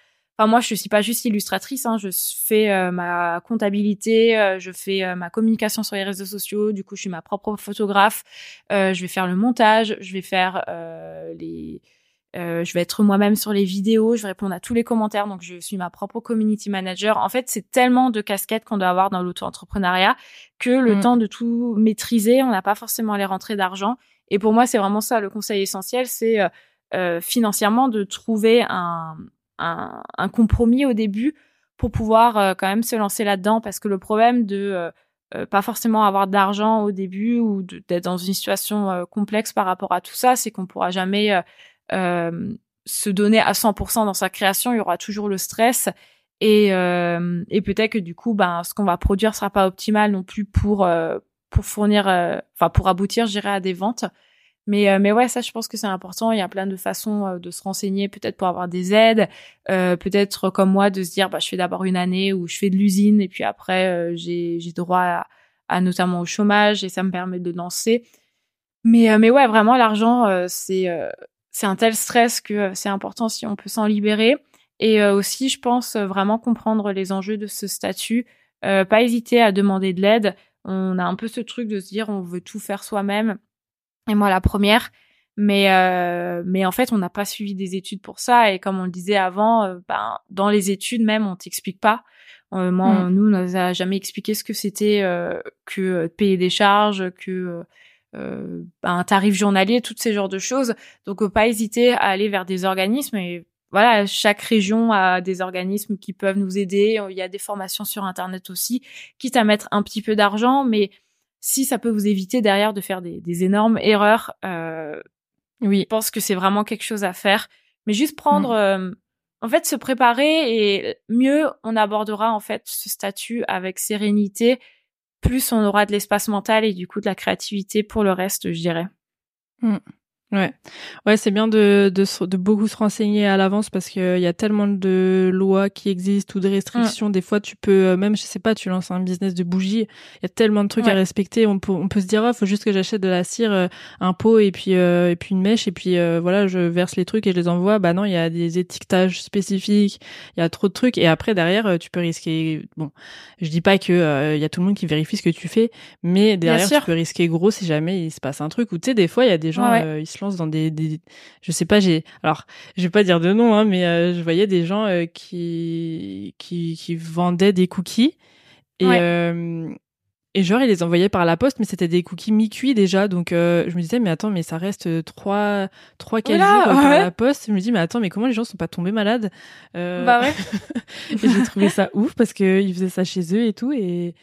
moi, je suis pas juste illustratrice. Hein, je fais euh, ma comptabilité, euh, je fais euh, ma communication sur les réseaux sociaux. Du coup, je suis ma propre photographe. je vais faire le montage, je vais faire les, je vais être moi-même sur les vidéos, je vais répondre à tous les commentaires. Donc, je suis ma propre community manager. En fait, c'est tellement de casquettes qu'on doit avoir dans l'auto-entrepreneuriat que le mm. temps de tout maîtriser, on n'a pas forcément les rentrées d'argent. Et pour moi, c'est vraiment ça le conseil essentiel, c'est financièrement de trouver un, un, compromis au début pour pouvoir euh, quand même se lancer là-dedans parce que le problème de euh, euh, pas forcément avoir d'argent au début ou d'être dans une situation complexe par rapport à tout ça, c'est qu'on pourra jamais se donner à 100% dans sa création. Il y aura toujours le stress et, et peut-être que du coup, ben, ce qu'on va produire sera pas optimal non plus pour pour fournir, enfin pour aboutir, je dirais, à des ventes. Mais, euh, mais ouais, ça, je pense que c'est important. Il y a plein de façons euh, de se renseigner, peut-être pour avoir des aides, euh, peut-être comme moi de se dire, bah, je fais d'abord une année où je fais de l'usine et puis après, j'ai, j'ai droit à, notamment au chômage et ça me permet de lancer. Mais, mais ouais, vraiment, l'argent, c'est, c'est un tel stress que c'est important si on peut s'en libérer. Et aussi, je pense vraiment comprendre les enjeux de ce statut, pas hésiter à demander de l'aide. On a un peu ce truc de se dire on veut tout faire soi-même. Et moi, la première. Mais euh, mais en fait, on n'a pas suivi des études pour ça. Et comme on le disait avant, euh, ben dans les études même, on t'explique pas. Euh, moi, mm. nous, on nous a jamais expliqué ce que c'était euh, que payer des charges, que ben, un tarif journalier, toutes ces genres de choses. Donc, pas hésiter à aller vers des organismes. Et voilà, chaque région a des organismes qui peuvent nous aider. Il y a des formations sur Internet aussi, quitte à mettre un petit peu d'argent, mais si ça peut vous éviter derrière de faire des, des énormes erreurs, euh, oui, je pense que c'est vraiment quelque chose à faire. Mais juste prendre, mm. euh, en fait, se préparer et mieux on abordera en fait ce statut avec sérénité, plus on aura de l'espace mental et du coup de la créativité pour le reste, je dirais. Mm. Ouais, ouais, c'est bien de, de, de, beaucoup se renseigner à l'avance parce qu'il y a tellement de lois qui existent ou de restrictions. Des fois, tu peux euh, même, je sais pas, tu lances un business de bougies, il y a tellement de trucs à respecter. On peut, on peut se dire, il faut juste que j'achète de la cire, euh, un pot et puis euh, et puis une mèche et puis voilà, je verse les trucs et je les envoie. Bah non, il y a des étiquetages spécifiques, il y a trop de trucs et après derrière, tu peux risquer. Bon, je dis pas que il y a tout le monde qui vérifie ce que tu fais, mais derrière, tu peux risquer gros si jamais il se passe un truc. Ou tu sais, des fois, il y a des gens, ils se lance dans des, des je sais pas j'ai alors je vais pas dire de nom hein, mais euh, je voyais des gens euh, qui qui qui vendaient des cookies et euh, et genre ils les envoyaient par la poste mais c'était des cookies mi-cuits déjà. Donc je me disais mais attends mais ça reste trois trois quatre jours par la poste. Je me dis mais attends mais comment les gens sont pas tombés malades bah ouais. [LAUGHS] et j'ai trouvé ça ouf parce que ils faisaient ça chez eux et tout et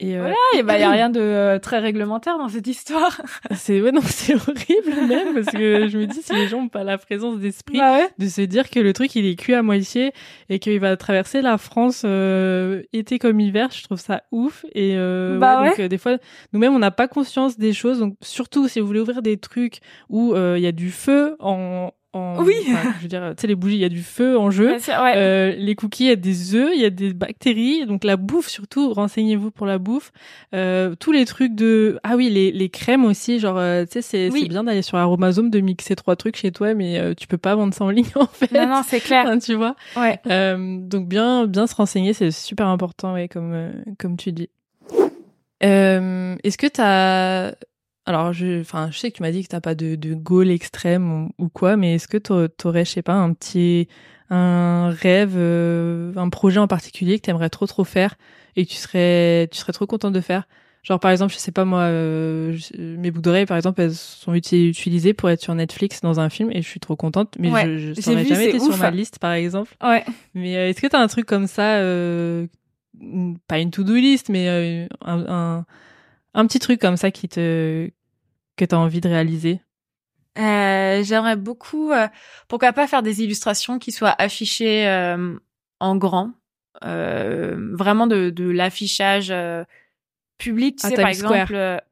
et euh... il bah y a [LAUGHS] rien de euh, très réglementaire dans cette histoire. [LAUGHS] c'est ouais non, c'est horrible même parce que je me dis si les gens ont pas la présence d'esprit bah de se dire que le truc il est cuit à moitié et qu'il va traverser la France euh, été comme hiver, je trouve ça ouf et euh, bah donc euh, des fois nous-mêmes on n'a pas conscience des choses. Donc surtout si vous voulez ouvrir des trucs où il y a du feu en oui. je veux dire, tu sais, les bougies, il y a du feu en jeu. Euh, les cookies, il y a des œufs, il y a des bactéries. Donc la bouffe, surtout, renseignez-vous pour la bouffe. Euh, tous les trucs de... Ah oui, les, les crèmes aussi, genre, euh, tu sais, c'est bien d'aller sur Aromazone, de mixer trois trucs chez toi, mais euh, tu peux pas vendre ça en ligne, [LAUGHS] en fait. Non, non, c'est clair. tu vois Ouais. Euh, donc bien, bien se renseigner, c'est super important, ouais, comme, comme tu dis. Est-ce que tu as alors, je, enfin, je sais que tu m'as dit que t'as pas de, de goal extrême ou, quoi, mais est-ce que t'aurais, je sais pas, un petit, un rêve, euh, un projet en particulier que t'aimerais trop trop faire et que tu serais, tu serais trop contente de faire? Genre par exemple, je sais pas moi, euh, mes boucles d'oreilles par exemple, elles sont utilisées pour être sur Netflix dans un film et je suis trop contente. Mais je, je jamais été sur ma liste par exemple. Ouais. Mais euh, est-ce que t'as un truc comme ça, pas une to-do list, mais un, un, un petit truc comme ça qui te que tu as envie de réaliser? Euh, J'aimerais beaucoup, euh, pourquoi pas faire des illustrations qui soient affichées euh, en grand, euh, vraiment de, de l'affichage public. Tu sais, par exemple,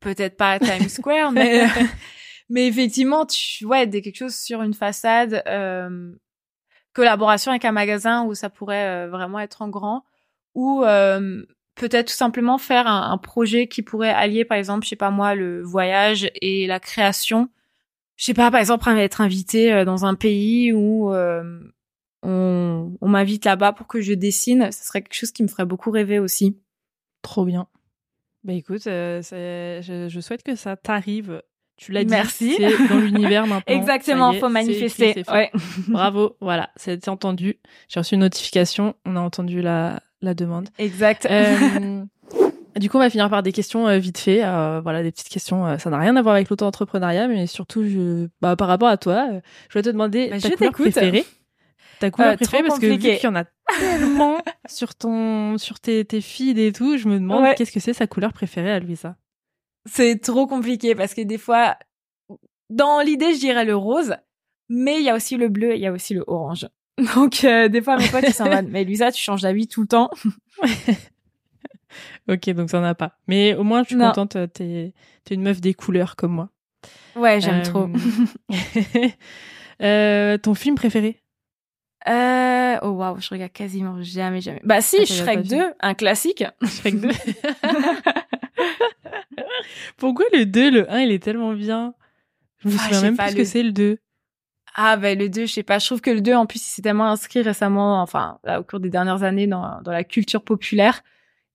peut-être pas à Times [LAUGHS] Square, mais [LAUGHS] mais effectivement, tu ouais, des quelque chose sur une façade, collaboration avec un magasin où ça pourrait vraiment être en grand, ou peut-être tout simplement faire un, projet qui pourrait allier, par exemple, je sais pas moi, le voyage et la création. Je sais pas, par exemple, être invité euh, dans un pays où euh, on, on m'invite là-bas pour que je dessine. Ce serait quelque chose qui me ferait beaucoup rêver aussi. Trop bien. Bah écoute, euh, je, je, souhaite que ça t'arrive. Tu l'as dit. Merci. C'est dans l'univers maintenant. [LAUGHS] Exactement, faut manifester. ouais. Bravo, voilà, c'est entendu. J'ai reçu une notification, on a entendu la, la demande. Exact. Euh, du coup, on va finir par des questions euh, vite fait. Euh, voilà, des petites questions. ça n'a rien à voir avec l'auto-entrepreneuriat, mais surtout, je, bah, par rapport à toi, je vais te demander bah, ta couleur préférée. Ta couleur préférée, parce que vu qu'il y en a tellement [LAUGHS] sur ton, sur tes, tes feeds et tout, je me demande qu'est-ce que c'est sa couleur préférée à Louisa. C'est trop compliqué parce que des fois, dans l'idée, je dirais le rose, mais il y a aussi le bleu, il y a aussi le orange. [LAUGHS] Donc euh, des fois mes potes ils s'en mais Luisa tu changes d'avis tout le temps. [LAUGHS] ok donc ça n'en a pas. Mais au moins je suis contente euh, t'es es une meuf des couleurs comme moi. Ouais j'aime trop. Euh, [LAUGHS] ton film préféré? Euh, oh waouh, je regarde quasiment jamais, jamais. Bah si, ah, Shrek 2, un classique. Shrek 2. Pourquoi le 2, le 1, il est tellement bien? Je me ah, souviens même plus ce que c'est le 2. Ah ben le 2, je sais pas, je trouve que le 2 en plus il s'est tellement inscrit récemment enfin là, au cours des dernières années dans, dans la culture populaire.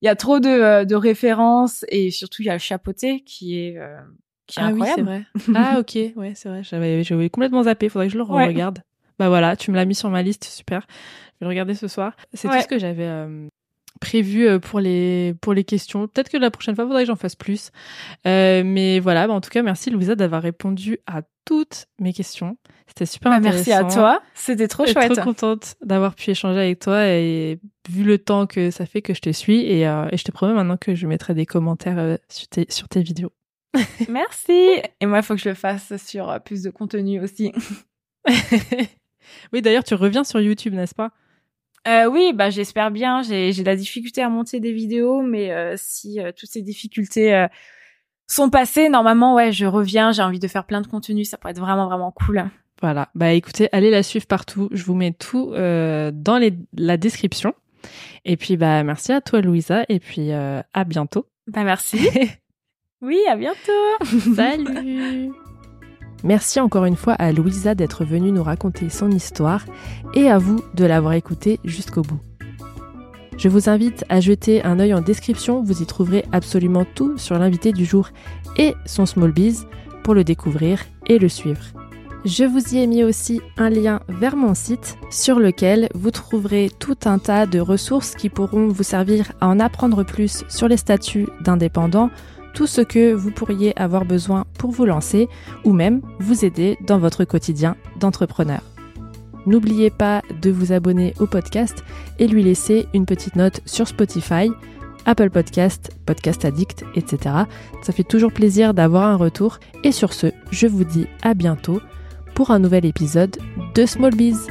Il y a trop de, euh, de références et surtout il y a le chapeauté qui est euh, qui est ah incroyable. oui, c'est vrai. ah OK, [LAUGHS] ouais, c'est vrai, j'avais j'avais complètement zappé, faudrait que je le Ouais. regarde. Bah voilà, tu me l'as mis sur ma liste, super. Je vais le regarder ce soir. C'est Ouais. tout ce que j'avais euh, prévu euh, pour les pour les questions. Peut-être que la prochaine fois, faudrait que j'en fasse plus. Euh, mais voilà, bah, en tout cas, merci Louisa d'avoir répondu à toutes mes questions. C'était super Bah, intéressant. merci à toi, c'était trop Je suis chouette. trop contente d'avoir pu échanger avec toi et vu le temps que ça fait que je te suis et, euh, et je te promets maintenant que je mettrai des commentaires euh, sur, tes, sur tes vidéos. [LAUGHS] Merci. Et moi, il faut que je le fasse sur plus de contenu aussi. [LAUGHS] oui, d'ailleurs, tu reviens sur YouTube, n'est-ce pas? Euh, oui, bah j'espère bien. J'ai de la difficulté à monter des vidéos, mais euh, si euh, toutes ces difficultés sont passées, normalement, ouais, je reviens. J'ai envie de faire plein de contenu. Ça pourrait être vraiment vraiment cool. Voilà. Bah écoutez, allez la suivre partout. Je vous mets tout dans les, la description. Et puis bah merci à toi Louisa et puis à bientôt. Bah merci. [LAUGHS] oui, à bientôt. [LAUGHS] Salut. Merci encore une fois à Louisa d'être venue nous raconter son histoire et à vous de l'avoir écoutée jusqu'au bout. Je vous invite à jeter un œil en description, vous y trouverez absolument tout sur l'invité du jour et son small biz pour le découvrir et le suivre. Je vous y ai mis aussi un lien vers mon site sur lequel vous trouverez tout un tas de ressources qui pourront vous servir à en apprendre plus sur les statuts d'indépendants, tout ce que vous pourriez avoir besoin pour vous lancer ou même vous aider dans votre quotidien d'entrepreneur. N'oubliez pas de vous abonner au podcast et lui laisser une petite note sur Spotify, Apple Podcast, Podcast Addict, etc. Ça fait toujours plaisir d'avoir un retour et sur ce, je vous dis à bientôt pour un nouvel épisode de Small Biz.